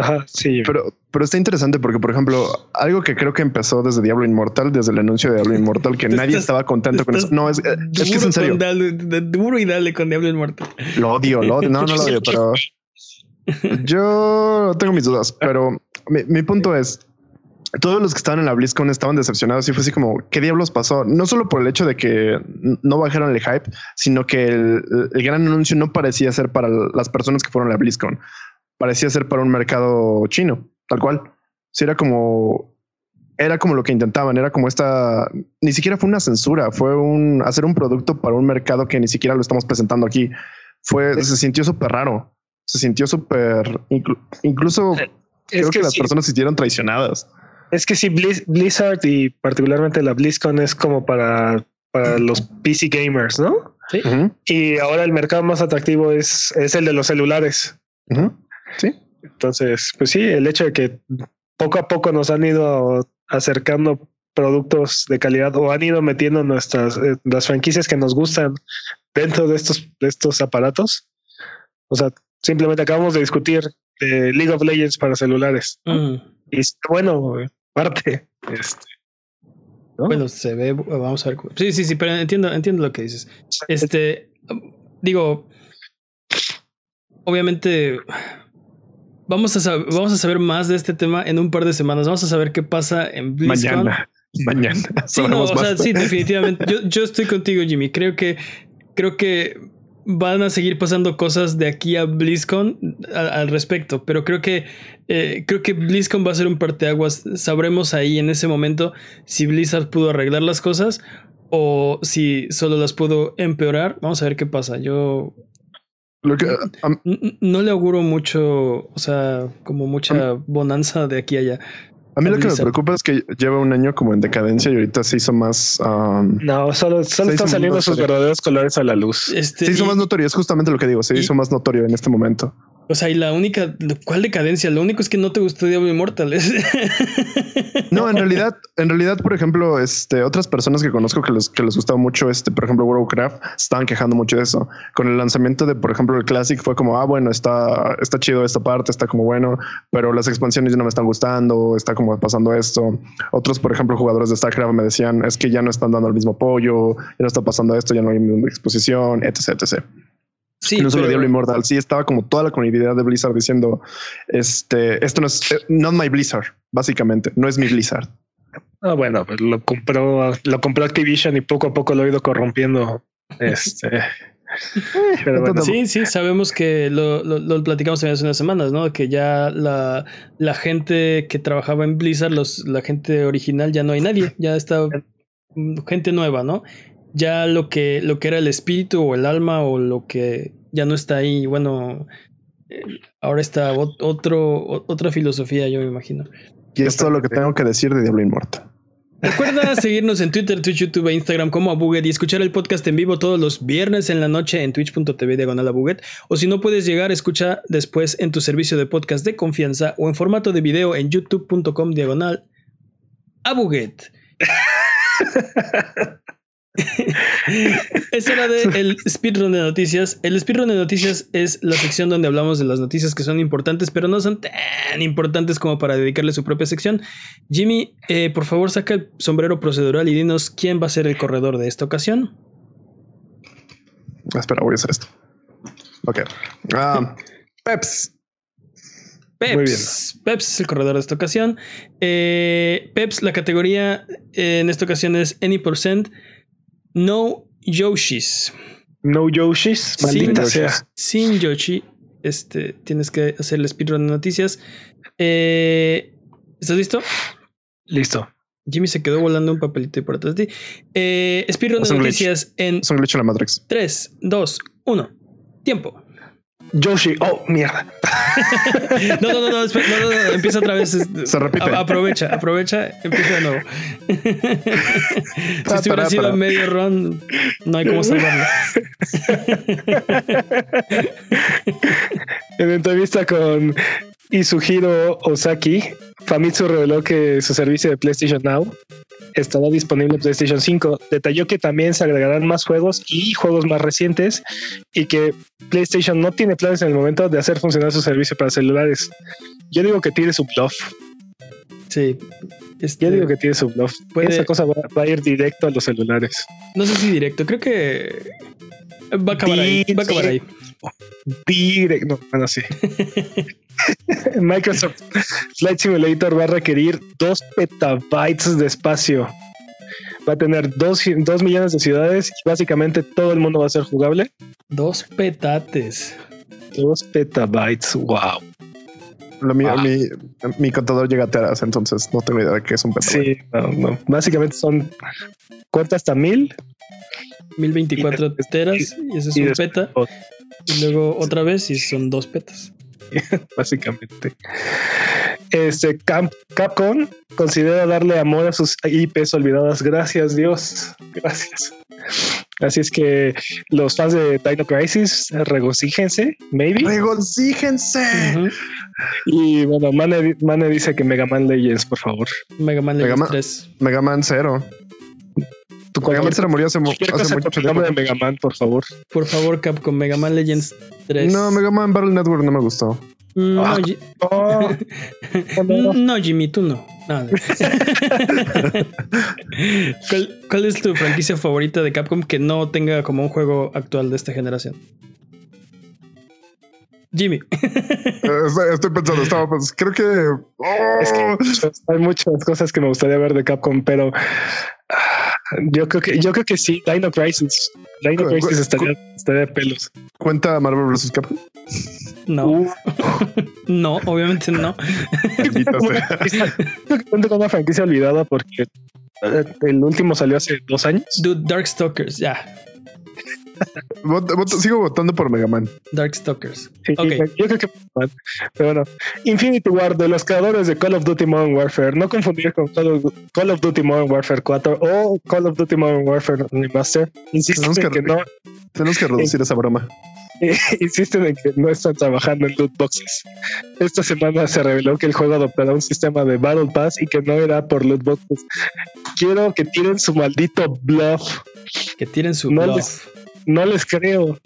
Ajá, sí. Pero, pero está interesante porque, por ejemplo, algo que creo que empezó desde Diablo Inmortal, desde el anuncio de Diablo Inmortal, que nadie estaba contento con eso. No, es, es que es en serio. Dale, duro y dale con Diablo Inmortal. Lo odio, lo odio. No, no lo odio, pero yo tengo mis dudas. Pero mi, mi punto es, todos los que estaban en la BlizzCon estaban decepcionados y fue así como, ¿qué diablos pasó? No solo por el hecho de que no bajaron el hype, sino que el, el gran anuncio no parecía ser para las personas que fueron a la BlizzCon. Parecía ser para un mercado chino, tal cual. Sí, era como, era como lo que intentaban, era como esta, ni siquiera fue una censura, fue un, hacer un producto para un mercado que ni siquiera lo estamos presentando aquí. Fue, se sintió súper raro, se sintió súper, inclu, incluso es creo que, que las sí. personas se sintieron traicionadas. Es que sí, Blizz, Blizzard y particularmente la BlizzCon es como para, para los PC gamers, ¿no? Sí. Uh -huh. Y ahora el mercado más atractivo es, es el de los celulares. Uh -huh. Sí. Entonces, pues sí, el hecho de que poco a poco nos han ido acercando productos de calidad o han ido metiendo nuestras eh, las franquicias que nos gustan dentro de estos de estos aparatos. O sea, simplemente acabamos de discutir de League of Legends para celulares. Mm. Y bueno, parte. Este, ¿no? Bueno, se ve, vamos a ver. Sí, sí, sí, pero entiendo, entiendo lo que dices. Este, digo, obviamente vamos a, saber, vamos a saber más de este tema en un par de semanas. Vamos a saber qué pasa en BlizzCon. Mañana. Mañana. Sí, no, o sea, sí, definitivamente. Yo, yo estoy contigo, Jimmy. Creo que, creo que van a seguir pasando cosas de aquí a BlizzCon al, respecto, pero creo que eh, creo que BlizzCon va a ser un parteaguas. Sabremos ahí en ese momento si Blizzard pudo arreglar las cosas o si solo las pudo empeorar. Vamos a ver qué pasa. Yo lo que, um, no le auguro mucho, o sea, como mucha um, bonanza de aquí a allá. A mí lo que me preocupa es que lleva un año como en decadencia y ahorita se hizo más. Um, no, solo, solo están saliendo sus verdaderos colores a la luz. Este, se hizo y, más notorio, es justamente lo que digo, se y, hizo más notorio en este momento. O sea, y la única, ¿cuál decadencia? Lo único es que no te gustó Diablo Immortal. no, en realidad, en realidad, por ejemplo, este, otras personas que conozco que les, que les gustaba mucho, este, por ejemplo, World Warcraft, estaban quejando mucho de eso. Con el lanzamiento de, por ejemplo, el Classic fue como, ah, bueno, está, está chido esta parte, está como bueno, pero las expansiones ya no me están gustando, está como pasando esto. Otros, por ejemplo, jugadores de StarCraft me decían, es que ya no están dando el mismo apoyo, ya no está pasando esto, ya no hay exposición, etc, etc. Sí, no solo pero... Diablo Immortal, sí estaba como toda la comunidad de Blizzard diciendo, este, esto no es, not my Blizzard, básicamente, no es mi Blizzard. Ah, bueno, pues lo compró, lo compró Activision y poco a poco lo ha ido corrompiendo. Este. Pero bueno, Sí, sí, sabemos que lo, lo, lo platicamos también hace unas semanas, ¿no? Que ya la, la gente que trabajaba en Blizzard, los, la gente original, ya no hay nadie, ya está mm, gente nueva, ¿no? Ya lo que, lo que era el espíritu o el alma o lo que ya no está ahí, bueno, eh, ahora está ot- otro, otra filosofía, yo me imagino. Y es todo lo que tengo que decir de Diablo Immortal. Recuerda seguirnos en Twitter, Twitch, YouTube e Instagram como Abuget y escuchar el podcast en vivo todos los viernes en la noche en twitch.tv diagonal Abuget. O si no puedes llegar, escucha después en tu servicio de podcast de confianza o en formato de video en youtube.com diagonal Abuget. es hora de el speedrun de noticias. El speedrun de noticias es la sección donde hablamos de las noticias que son importantes, pero no son tan importantes como para dedicarle su propia sección. Jimmy, eh, por favor, saca el sombrero procedural y dinos quién va a ser el corredor de esta ocasión. Ah, Espera, voy a hacer esto. Ok. Ah, Peps. Peps. Muy bien. Peps es el corredor de esta ocasión. Eh, Peps, la categoría eh, en esta ocasión es Any Percent. No Yoshis. no Yoshis, maldita Yoshis. sea. Sin Yoshi. Este, tienes que hacer el speedrun de noticias. Eh, ¿Estás listo? Listo. Jimmy se quedó volando un papelito ahí por atrás de ti. Eh, speedrun de un glitch. noticias en Es un glitch en la Matrix. 3, 2, 1. Tiempo. Yoshi, oh, mierda. No, no, no, no, espera, no, no, no, empieza otra vez. Se repite. A- aprovecha, aprovecha, empieza de nuevo. si estuviera sido para. medio run, no hay cómo salvarlo. En entrevista con Izuhiro Osaki, Famitsu reveló que su servicio de PlayStation Now estará disponible en PlayStation 5. Detalló que también se agregarán más juegos y juegos más recientes y que PlayStation no tiene planes en el momento de hacer funcionar su servicio para celulares. Yo digo que tire su bluff. Sí. Este, Yo digo que tiene su bluff. Puede- Esa cosa va, va a ir directo a los celulares. No sé si directo, creo que va a acabar ahí. Va a acabar ahí. Direct, no, bueno, sí. Microsoft Flight Simulator va a requerir 2 petabytes de espacio. Va a tener 2 millones de ciudades y básicamente todo el mundo va a ser jugable. Dos petates. 2 petabytes, wow. Lo mío- mi, mi contador llega a teras, entonces no tengo idea de qué es un petabyte. Sí, no, no. Básicamente son cuenta hasta mil 1024 Y después- teras y ese es y un después peta. Y luego otra vez y son dos petas. básicamente. Este Camp- Capcom considera darle amor a sus IPs olvidadas. Gracias, Dios. Gracias. Así es que los fans de Dino Crisis regocíjense, maybe. ¡Regocíjense! Y bueno, Mane, Mane dice que Mega Man Legends, por favor. Mega Man Mega Legends Man- 3. Mega Man Zero. Tu Mega Man Zero murió hace, hace mucho con el nombre de tiempo. Mega Man, por favor. Por favor, Capcom, Mega Man Legends 3. No, Mega Man Battle Network no me gustó. No, Ah. Oh, no. no, Jimmy, tú no. No, no. ¿Cuál, cuál es tu franquicia favorita de Capcom que no tenga como un juego actual de esta generación? Jimmy. Eh, estoy, estoy pensando, estaba pues, creo que. oh, Es que hay muchas- hay muchas cosas que me gustaría ver de Capcom, pero ah, yo creo que yo creo que sí, Dino Crisis. Dino Crisis estaría, estaría de pelos. cuenta Marvel vs. Capcom. No, Uh, no, obviamente no. Cuenta con una franquicia olvidada porque eh, el último salió hace dos años. Dude, Darkstalkers, ya. Voto- sigo votando por Mega Man. Darkstalkers. Sí, Ok. Yo creo que pero bueno, Infinity Ward de los creadores de Call of Duty Modern Warfare, no confundir con Call of, Call of Duty Modern Warfare 4 o Call of Duty Modern Warfare Remaster. Insisten Tenemos que en que no Tenemos que reducir esa broma. insisten en que no están trabajando en loot boxes. Esta semana se reveló que el juego adoptará un sistema de Battle Pass y que no era por loot boxes. Quiero que tiren su maldito bluff. Que tiren su No bluff. les- No les creo.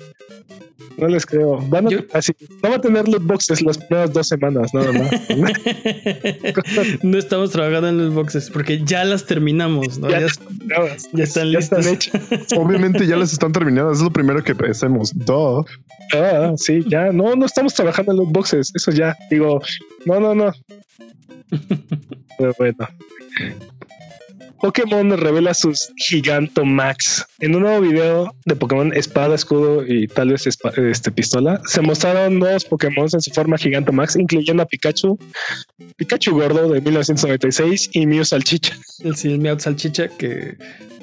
No les creo. Van a, Yo- así, no va a tener loot boxes las primeras dos semanas, nada más. no estamos trabajando en los boxes porque ya las terminamos. ¿no? Ya- Ya, ya están ya listas. están hechas. Obviamente ya les están terminando. Es lo primero que hacemos. Duh. Ah, sí, ya. No, no estamos trabajando en loot boxes. Eso ya. Digo, no, no, no. Pero bueno. Pokémon revela sus Gigantomax. En un nuevo video de Pokémon Espada, Escudo y tal vez este, Pistola, se mostraron nuevos Pokémon en su forma Gigantomax, incluyendo a Pikachu, Pikachu Gordo de 1996 y Mew Salchicha. Sí, el Mew Salchicha que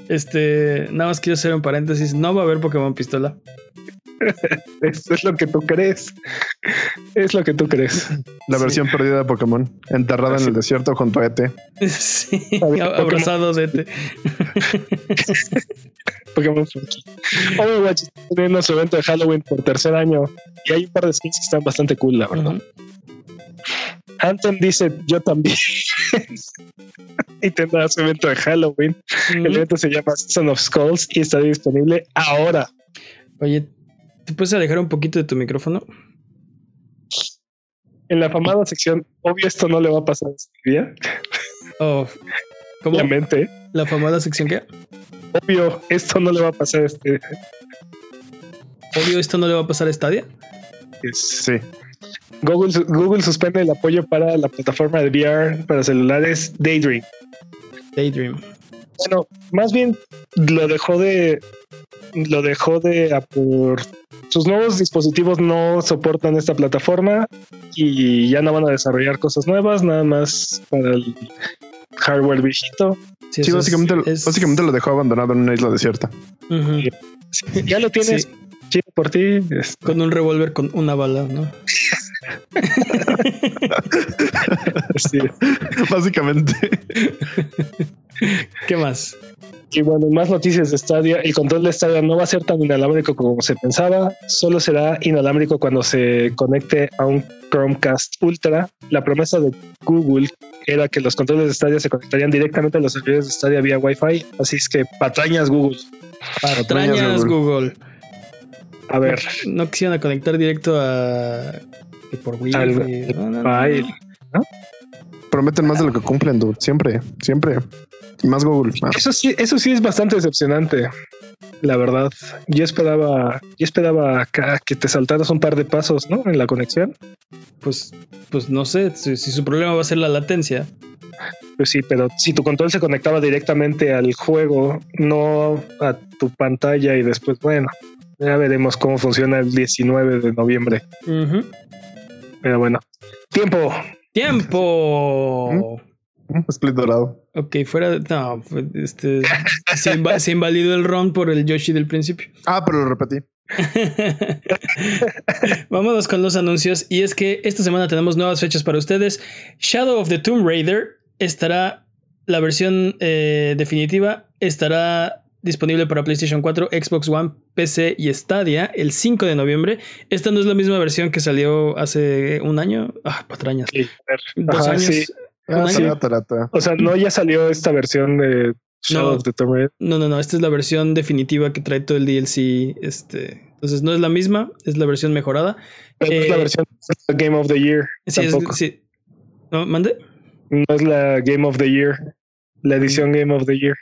este, nada más quiero hacer un paréntesis, no va a haber Pokémon Pistola. Eso es lo que tú crees. Es lo que tú crees. La versión perdida de Pokémon, enterrada en el desierto junto a ET. Sí, abrazado de ET. Pokémon. Overwatch teniendo su evento de Halloween por tercer año y hay un par de skins que están bastante cool, la verdad. Anthem dice yo también. y tendrá su evento de Halloween. El evento se llama Son of Skulls y está disponible ahora. Oye, ¿te puedes alejar un poquito de tu micrófono? En la famada sección, obvio esto no le va a pasar este día. Oh, ¿cómo? Obviamente. ¿La famada sección qué? Obvio, esto no le va a pasar este. Obvio, esto no le va a pasar a Stadia. Sí. Google, Google suspende el apoyo para la plataforma de VR para celulares Daydream. Daydream. Bueno, más bien lo dejó de lo dejó de por sus nuevos dispositivos no soportan esta plataforma y ya no van a desarrollar cosas nuevas, nada más para el hardware viejito. Sí, básicamente, básicamente lo dejó abandonado en una isla desierta. Ya lo tienes por ti. Este. Con un revólver con una bala, ¿no? Sí, básicamente. ¿Qué más? Y bueno, más noticias de Stadia. El control de Stadia no va a ser tan inalámbrico como se pensaba. Solo será inalámbrico cuando se conecte a un Chromecast Ultra. La promesa de Google era que los controles de Stadia se conectarían directamente a los servidores de Stadia vía Wi-Fi. Así es que patrañas Google. Patrañas, Google. A ver. No, quisieron conectar directo a. por Wi-Fi. No, Prometen más de lo que cumplen, dude. Siempre, siempre. Más Google. Eso sí, eso sí es bastante decepcionante. La verdad, yo esperaba, yo esperaba que te saltaras un par de pasos, ¿no? En la conexión. Pues, pues no sé si, su problema va a ser la latencia. Pues sí, pero si tu control se conectaba directamente al juego, no a tu pantalla y después, bueno, ya veremos cómo funciona el 19 de noviembre. Pero bueno, tiempo. Tiempo. Split dorado. Ok, fuera de. No, este. se, invalidó el ROM por el Yoshi del principio. Ah, pero lo repetí. Vámonos con los anuncios. Y es que esta semana tenemos nuevas fechas para ustedes. Shadow of the Tomb Raider estará. La versión eh, definitiva estará disponible para PlayStation 4, Xbox One, PC y Stadia el 5 de noviembre. Esta no es la misma versión que salió hace un año. Ah, patrañas. Dos años. Ah, o sea, no ya salió esta versión de Shadow no, of the Tomb Raider. No, no, no. Esta es la versión definitiva que trae todo el DLC. Este, entonces no es la misma, es la versión mejorada. Pero es la eh, versión Game of the Year. Sí, sí. ¿No, mande? No es la Game of the Year. La edición. Game of the Year.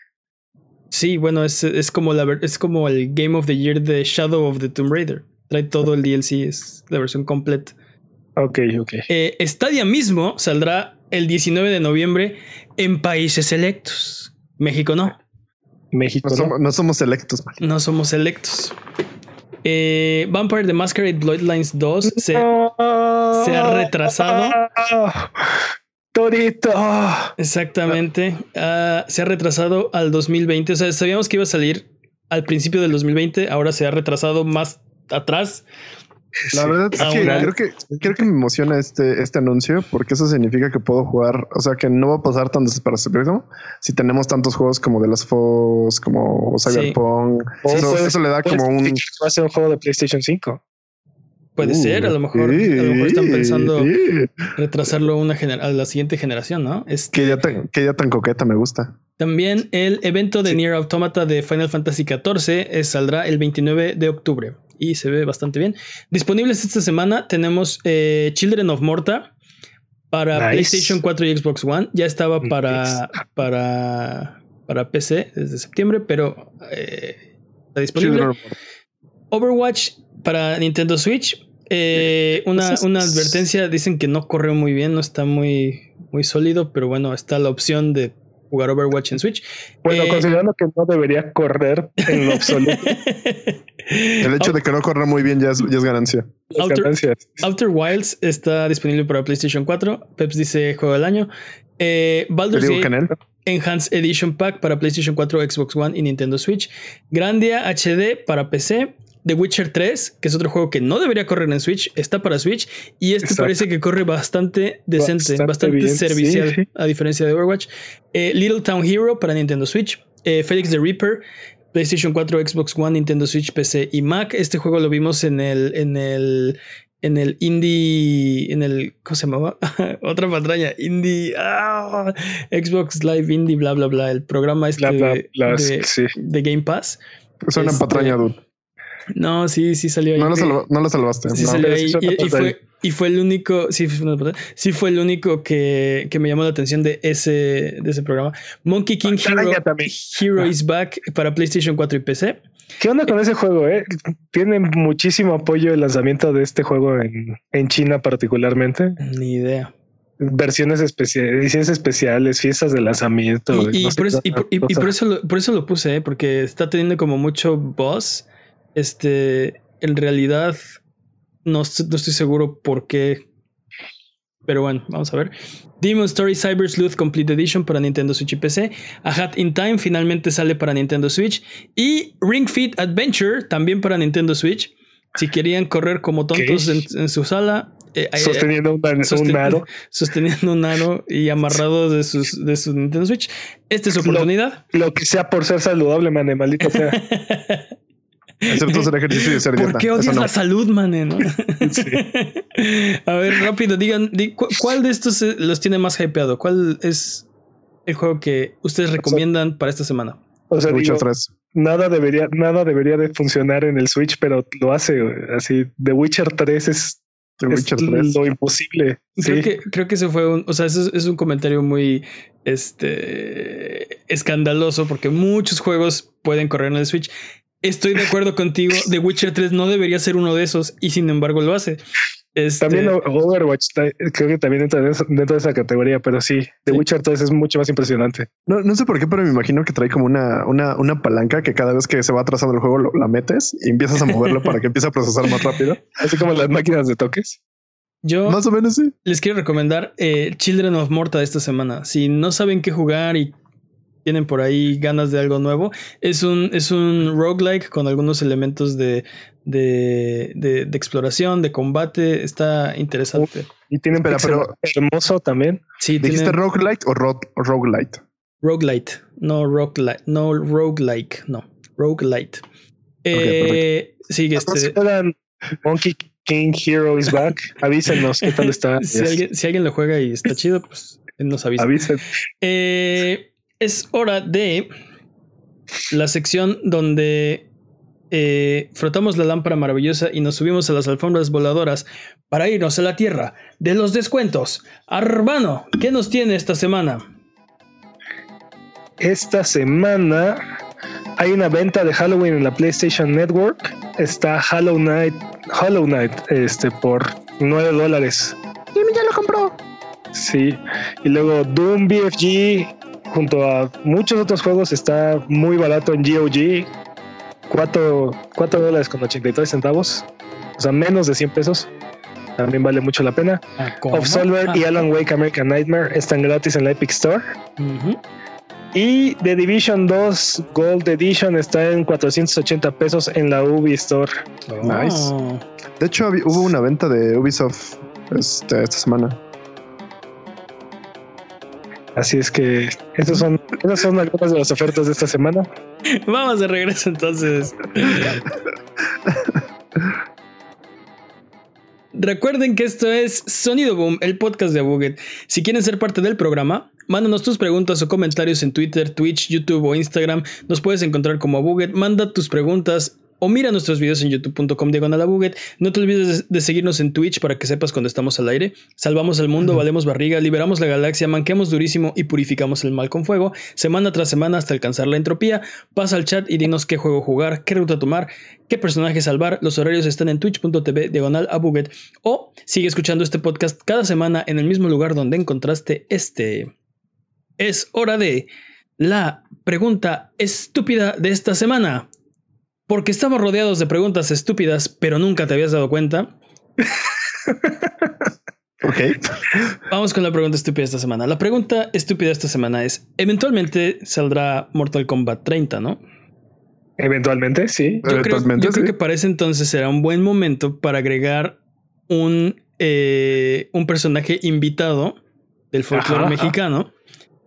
Sí, bueno, es, es, como la, es como el Game of the Year de Shadow of the Tomb Raider. Trae todo el DLC, es la versión completa. Ok, ok. Eh, Stadia mismo saldrá el 19 de noviembre en países selectos. México no. México no. Somos, no somos selectos. No somos selectos. Eh, Vampire the Masquerade Bloodlines 2 se, ha retrasado. Torito. Exactamente. Ah, se ha retrasado al 2020. O sea, sabíamos que iba a salir al principio del 2020. Ahora se ha retrasado más atrás. La verdad es que creo, que creo que me emociona este, este anuncio porque eso significa que puedo jugar, o sea que no va a pasar tan despercibido si tenemos tantos juegos como de las FOS, como Cyberpunk. Eso, le da como un... Va a ser un juego de PlayStation 5. Puede ser, a lo mejor, a lo mejor están pensando retrasarlo una a la siguiente generación, ¿no? Este, que, ya tan, que ya tan coqueta me gusta. También el evento de Nier Automata de Final Fantasy XIV eh, saldrá el 29 de octubre y se ve bastante bien. Disponibles esta semana tenemos eh, Children of Morta para PlayStation 4 y Xbox One. Ya estaba para, para, para PC desde septiembre, pero eh, está disponible. Overwatch para Nintendo Switch. Eh, una, una, advertencia, dicen que no corre muy bien, no está muy, muy sólido, pero bueno, está la opción de jugar Overwatch en Switch. Bueno, Eh, considerando que no debería correr en lo absoluto. El hecho de que no corra muy bien ya es, ya es ganancia. Outer- Wilds está disponible para PlayStation 4. Peps dice juego del año. Eh, Baldur's Gate. Enhanced Edition Pack para PlayStation 4, Xbox One y Nintendo Switch. Grandia HD para PC. The Witcher 3, que es otro juego que no debería correr en Switch, está para Switch. Y este Exacto. parece que corre bastante decente, Bastante bastante, bien, servicial, sí, a diferencia de Overwatch. Eh, Little Town Hero para Nintendo Switch. Eh, Felix the Reaper, PlayStation 4, Xbox One, Nintendo Switch, PC y Mac. Este juego lo vimos en el, en el, en el indie, en el, ¿cómo se llamaba? Otra patraña, indie, ah, Xbox Live Indie, bla, bla, bla, el programa este Bla, bla, de, bla, de- sí. de Game Pass. Es una Este, patraña, dude. No, sí, sí salió ahí. No lo, salva- no lo salvaste. Sí no. salió ahí y, fue, y fue el único, sí, fue una patraña. Sí fue el único que, que me llamó la atención de ese, de ese programa. Monkey King Patraña Hero. Hero is Back para PlayStation 4 y PC. ¿Qué onda con ese juego? Eh? Tiene muchísimo apoyo el lanzamiento de este juego en, en China particularmente. Ni idea. Versiones especiales, ediciones especiales, fiestas de lanzamiento. Y, y no sé por eso, y, por eso lo, por eso lo puse, ¿eh? porque está teniendo como mucho buzz. Este, en realidad, no, no estoy seguro por qué. Pero bueno, vamos a ver. Demon Story Cyber Sleuth Complete Edition para Nintendo Switch y PC. A Hat in Time finalmente sale para Nintendo Switch. Y Ring Fit Adventure también para Nintendo Switch. Si querían correr como tontos en, en su sala. eh, eh, Sosteniendo un, sosten- un aro. sosteniendo un aro y amarrado de, sus, de su Nintendo Switch. Esta es su Lo- oportunidad. Lo que sea por ser saludable, man, maldito sea. Excepto hacer ejercicio y hacer dieta. ¿Por qué odias no. la salud, mané? no? Sí. A ver, rápido, digan, di- cu- ¿cuál de estos eh, los tiene más hypeado? ¿Cuál es el juego que ustedes recomiendan para esta semana? O sea, Witcher digo, 3. nada debería, nada debería de funcionar en el Switch, pero lo hace. Así, The Witcher 3 es, The es Witcher 3. lo imposible. Creo Sí. que creo que ese fue un, o sea, eso es, es un comentario muy este escandaloso porque muchos juegos pueden correr en el Switch. Estoy de acuerdo contigo, The Witcher 3 no debería ser uno de esos y sin embargo lo hace. Este, También Overwatch creo que también entra dentro dentro de esa categoría, pero sí, The Sí. Witcher 3 es mucho más impresionante. No, no sé por qué, pero me imagino que trae como una, una, una palanca que cada vez que se va atrasando el juego lo- la metes y empiezas a moverlo para que empiece a procesar más rápido. Así como las máquinas de toques. yo Más o menos sí. les quiero recomendar eh, Children of Morta de esta semana. Si no saben qué jugar y tienen por ahí ganas de algo nuevo, es un, es un roguelike con algunos elementos de, de, de- de exploración, de combate. Está interesante. Y tienen pixel pero- hermoso también. Sí, ¿Dijiste tiene roguelite o ro roguelite? roguelite, no roguelite, no roguelike, no, roguelite. Eh, sí, este, Consideran Monkey King Hero is back. Avísenos qué tal está. si, alguien, si alguien lo juega y está chido, pues nos avisa. Avisen. Eh, es hora de la sección donde eh, frotamos la lámpara maravillosa y nos subimos a las alfombras voladoras para irnos a la tierra de los descuentos. Arbano, ¿qué nos tiene esta semana? Esta semana hay una venta de Halloween en la PlayStation Network. Está Hollow Knight, Hollow Knight, este, por 9 dólares. Jimmy ya lo compró. Sí. Y luego Doom BFG, junto a muchos otros juegos, está muy barato en GOG. 4, 4 dólares con 83 centavos. O sea, menos de 100 pesos. También vale mucho la pena. Absolver y Alan Wake American Nightmare están gratis en la Epic Store. Y The Division 2 Gold Edition está en 480 pesos en la Ubi Store. Nice. Oh. De hecho, hubo una venta de Ubisoft este, esta semana. Así es que esas son, esas son algunas de las ofertas de esta semana. Vamos de regreso entonces. Recuerden que esto es Sonido Boom, el podcast de Abuget. Si quieren ser parte del programa, mándanos tus preguntas o comentarios en Twitter, Twitch, YouTube o Instagram. Nos puedes encontrar como Abuget. Manda tus preguntas o mira nuestros videos en youtube.com diagonal Abuget. No te olvides de- seguirnos en Twitch para que sepas cuando estamos al aire. Salvamos el mundo, valemos barriga, liberamos la galaxia, manqueamos durísimo y purificamos el mal con fuego. Semana tras semana hasta alcanzar la entropía. Pasa al chat y dinos qué juego jugar, qué ruta tomar, qué personaje salvar. Los horarios están en twitch.tv diagonal Abuget. O sigue escuchando este podcast cada semana en el mismo lugar donde encontraste este. es hora de la pregunta estúpida de esta semana. Porque estamos rodeados de preguntas estúpidas, pero nunca te habías dado cuenta. Ok. Vamos con la pregunta estúpida esta semana. La pregunta estúpida esta semana es: eventualmente saldrá Mortal Kombat 30, ¿no? Eventualmente, sí. Yo, creo, Eventualmente, yo creo sí. que para ese entonces será un buen momento para agregar un, eh, un personaje invitado del folclore ajá. mexicano.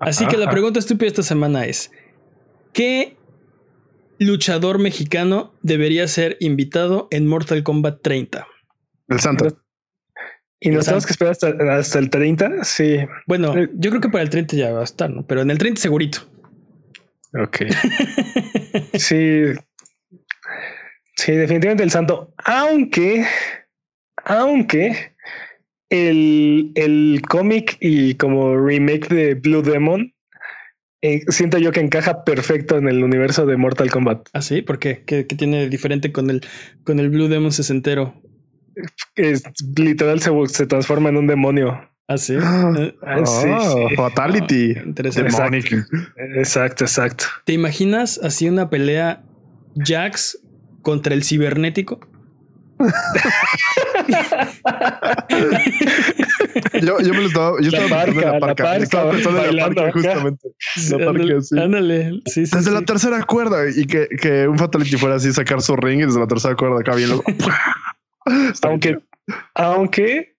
Así que la Ajá. pregunta estúpida esta semana es: ¿qué luchador mexicano debería ser invitado en Mortal Kombat 30? El santo. Y nos tenemos que esperar hasta, hasta el 30. Sí. Bueno, Eh. yo creo que para el 30 ya va a estar, ¿no? Pero en el 30 segurito. Ok. Sí. Sí, definitivamente el santo. Aunque, aunque el, el cómic y como remake de Blue Demon, eh, siento yo que encaja perfecto en el universo de Mortal Kombat. ¿Ah, sí? ¿Por qué? ¿Qué, qué tiene de diferente con el, con el Blue Demon sesentero? Es, literal se, se transforma en un demonio. ¿Ah, sí? Eh, Ah, sí, Oh, sí. Fatality. Interesante. Exacto. Exacto, exacto. ¿Te imaginas así una pelea Jax contra el cibernético? Yo, yo me lo estaba, yo estaba pensando en parca, la parca. estaba pensando en la parca, acá. justamente. La parca, ándale, sí. ándale. Sí, sí, Desde sí. la tercera cuerda y que, que un Fatality fuera así, sacar su ring y desde la tercera cuerda acá bien loco. Aunque, aunque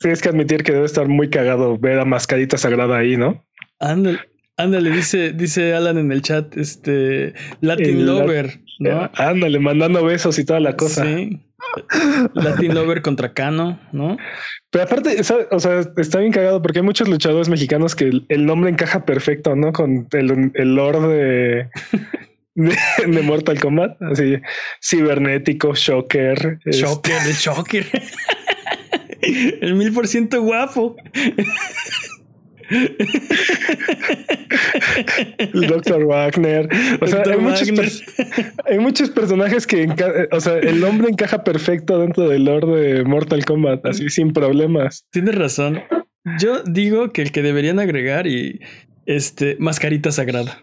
tienes que admitir que debe estar muy cagado ver a Mascarita Sagrada ahí, ¿no? Ándale, ándale, dice, dice Alan en el chat, este Latin El Lover, ¿no? Eh, Ándale, mandando besos y toda la cosa. Sí. Latin Lover contra Cano, ¿no? Pero aparte, o sea, está bien cagado porque hay muchos luchadores mexicanos que el, el nombre encaja perfecto, ¿no? Con el, el lore de, de, de Mortal Kombat. Así, cibernético, shocker. este, Shocker, el Shocker. El mil por ciento guapo. El Dr. Wagner. O sea, hay muchos, hay muchos personajes que, o sea, el nombre encaja perfecto dentro del lore de Mortal Kombat, así sin problemas. Tienes razón. Yo digo que el que deberían agregar y este mascarita sagrada.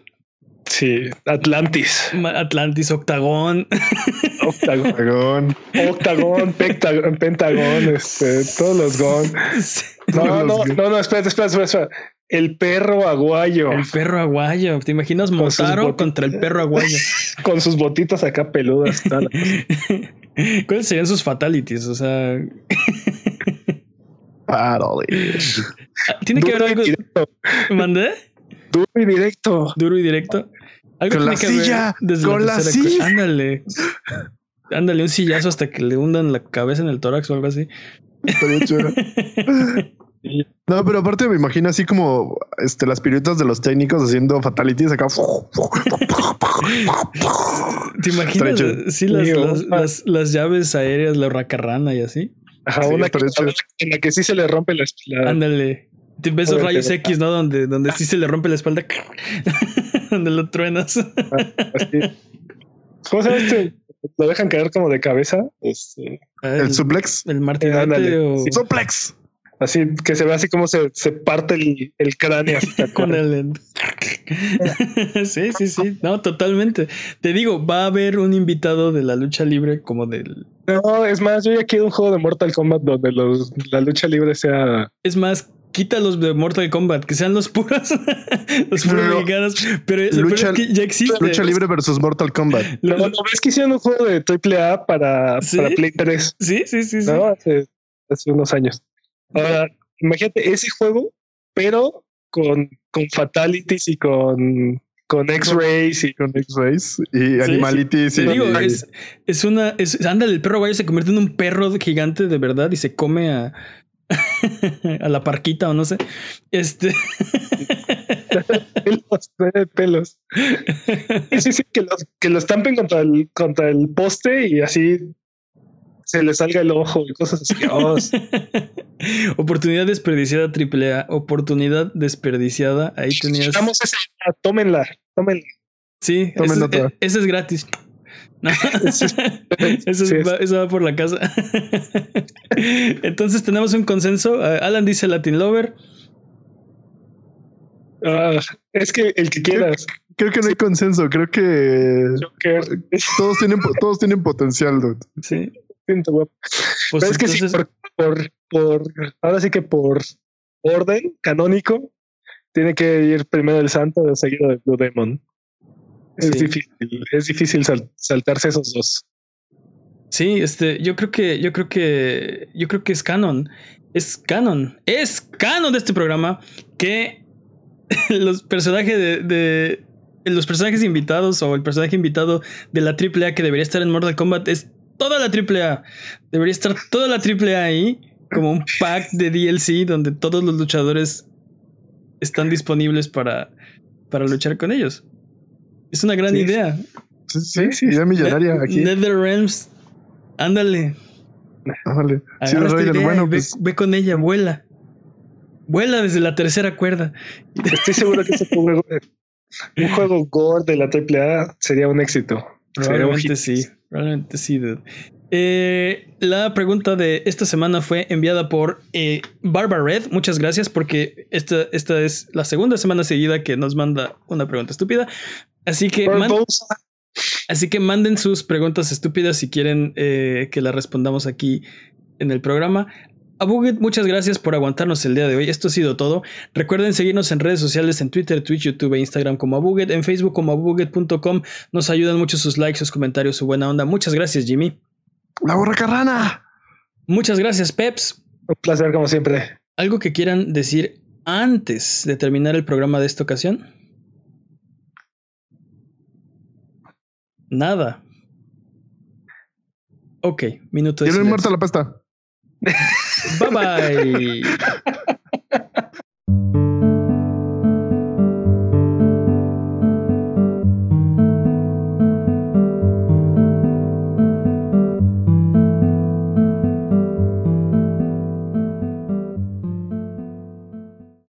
Sí, Atlantis, Atlantis, Octagón. Octagon, Pectagon, Pentagón, este, todos los Gon. No, no, Gon. no, no, espérate, espérate, espérate. espérate. El perro aguayo El perro aguayo. ¿Te imaginas Con Motaro contra el perro aguayo? con sus botitas acá peludas. tal. ¿Cuáles serían sus fatalities? O sea, Fatality. tiene que Duro haber algo. directo, ¿Mandé? duro y directo. Duro y directo. Algo Con tiene la silla, desde con la cu- silla. Ándale. Ándale, un sillazo hasta que le hundan la cabeza en el tórax o algo así. Estaría chido. No, pero aparte me imagino así como este, las piruetas de los técnicos haciendo fatalities acá. ¿Te imaginas? Sí, las, las, las- las llaves aéreas, la racarrana y así. Ajá, Sí, una que- en la que sí se le rompe la, la- Ándale. Te ves esos rayos X, ¿no? Donde, donde sí se le rompe la espalda. donde lo truenas. así. ¿Cómo se este? Lo dejan caer como de cabeza. Este, El suplex. el martinete ándale, o... sí. Suplex. así que se ve así como se, se parte el, el cráneo. así, ¿te acuerdas? Ándale. sí, sí, sí. No, totalmente. Te digo, va a haber un invitado de la lucha libre como del... No, es más, yo ya quiero un juego de Mortal Kombat donde los, la lucha libre sea. Es más, quítalos de Mortal Kombat, que sean los puros, los puros No, no. mexicanos. Pero lo Lucha- es que ya existe. Lucha libre versus Mortal Kombat. Lo- ves que hicieron un juego de AAA para, ¿Sí? para Play 3, Sí, sí, sí, sí. ¿no? Hace, hace unos años. Ahora, imagínate ese juego, pero con, con Fatalities y con, con X-Rays y Con X-Rays y Animalities. Te y- digo, es, es una. Es, ándale, el perro guayo se convierte en un perro gigante de verdad y se come a. a la parquita o no sé. Este. pelos, de pelos. Sí, sí, sí, que los, que lo estampen contra el, contra el poste y así se le salga el ojo y cosas así. Oh, sí. Oportunidad desperdiciada triple A. Oportunidad desperdiciada. Ahí tenías. Esa tómenla, tómenla. Sí, ese, ese es gratis. No. Ese es- Eso, es- sí, va, eso va por la casa. Entonces tenemos un consenso. Alan dice Latin Lover. Ah, es que el que quieras. Creo que no hay consenso. Creo que todos tienen, todos tienen potencial. Dude. Sí. Pues es que sí, por, por, por, ahora sí que por orden canónico, tiene que ir primero el santo y seguido de Blue Demon. Es difícil, es difícil saltarse esos dos. Sí, este, yo creo que, yo creo que, yo creo que es canon. Es canon. Es canon de este programa que los personajes de, de, los personajes invitados o el personaje invitado de la AAA que debería estar en Mortal Kombat es toda la AAA. Debería estar toda la AAA ahí como un pack de DLC donde todos los luchadores están disponibles para, para luchar con ellos. Es una gran idea. Sí, sí, idea millonaria aquí. Nether Realms, ándale. Ándale. bueno, pues ve, con ella, vuela. Vuela desde la tercera cuerda. Estoy seguro que ese juego, un juego gore de la AAA sería un éxito. Probablemente sí, probablemente sí, eh, la pregunta de esta semana fue enviada por eh, Barbara Red. Muchas gracias porque esta, esta es la segunda semana seguida que nos manda una pregunta estúpida. Así que, así que manden sus preguntas estúpidas si quieren eh, que las respondamos aquí en el programa. A muchas gracias por aguantarnos el día de hoy. Esto ha sido todo. Recuerden seguirnos en redes sociales en Twitter, Twitch, YouTube e Instagram como Abuget, en Facebook como abuget.com. Nos ayudan mucho sus likes, sus comentarios, su buena onda. Muchas gracias, Jimmy. La borra carrana. Muchas gracias, Peps. Un placer, como siempre. ¿Algo que quieran decir antes de terminar el programa de esta ocasión? Nada. Ok, minuto de Tienen muerta la pasta. Bye bye.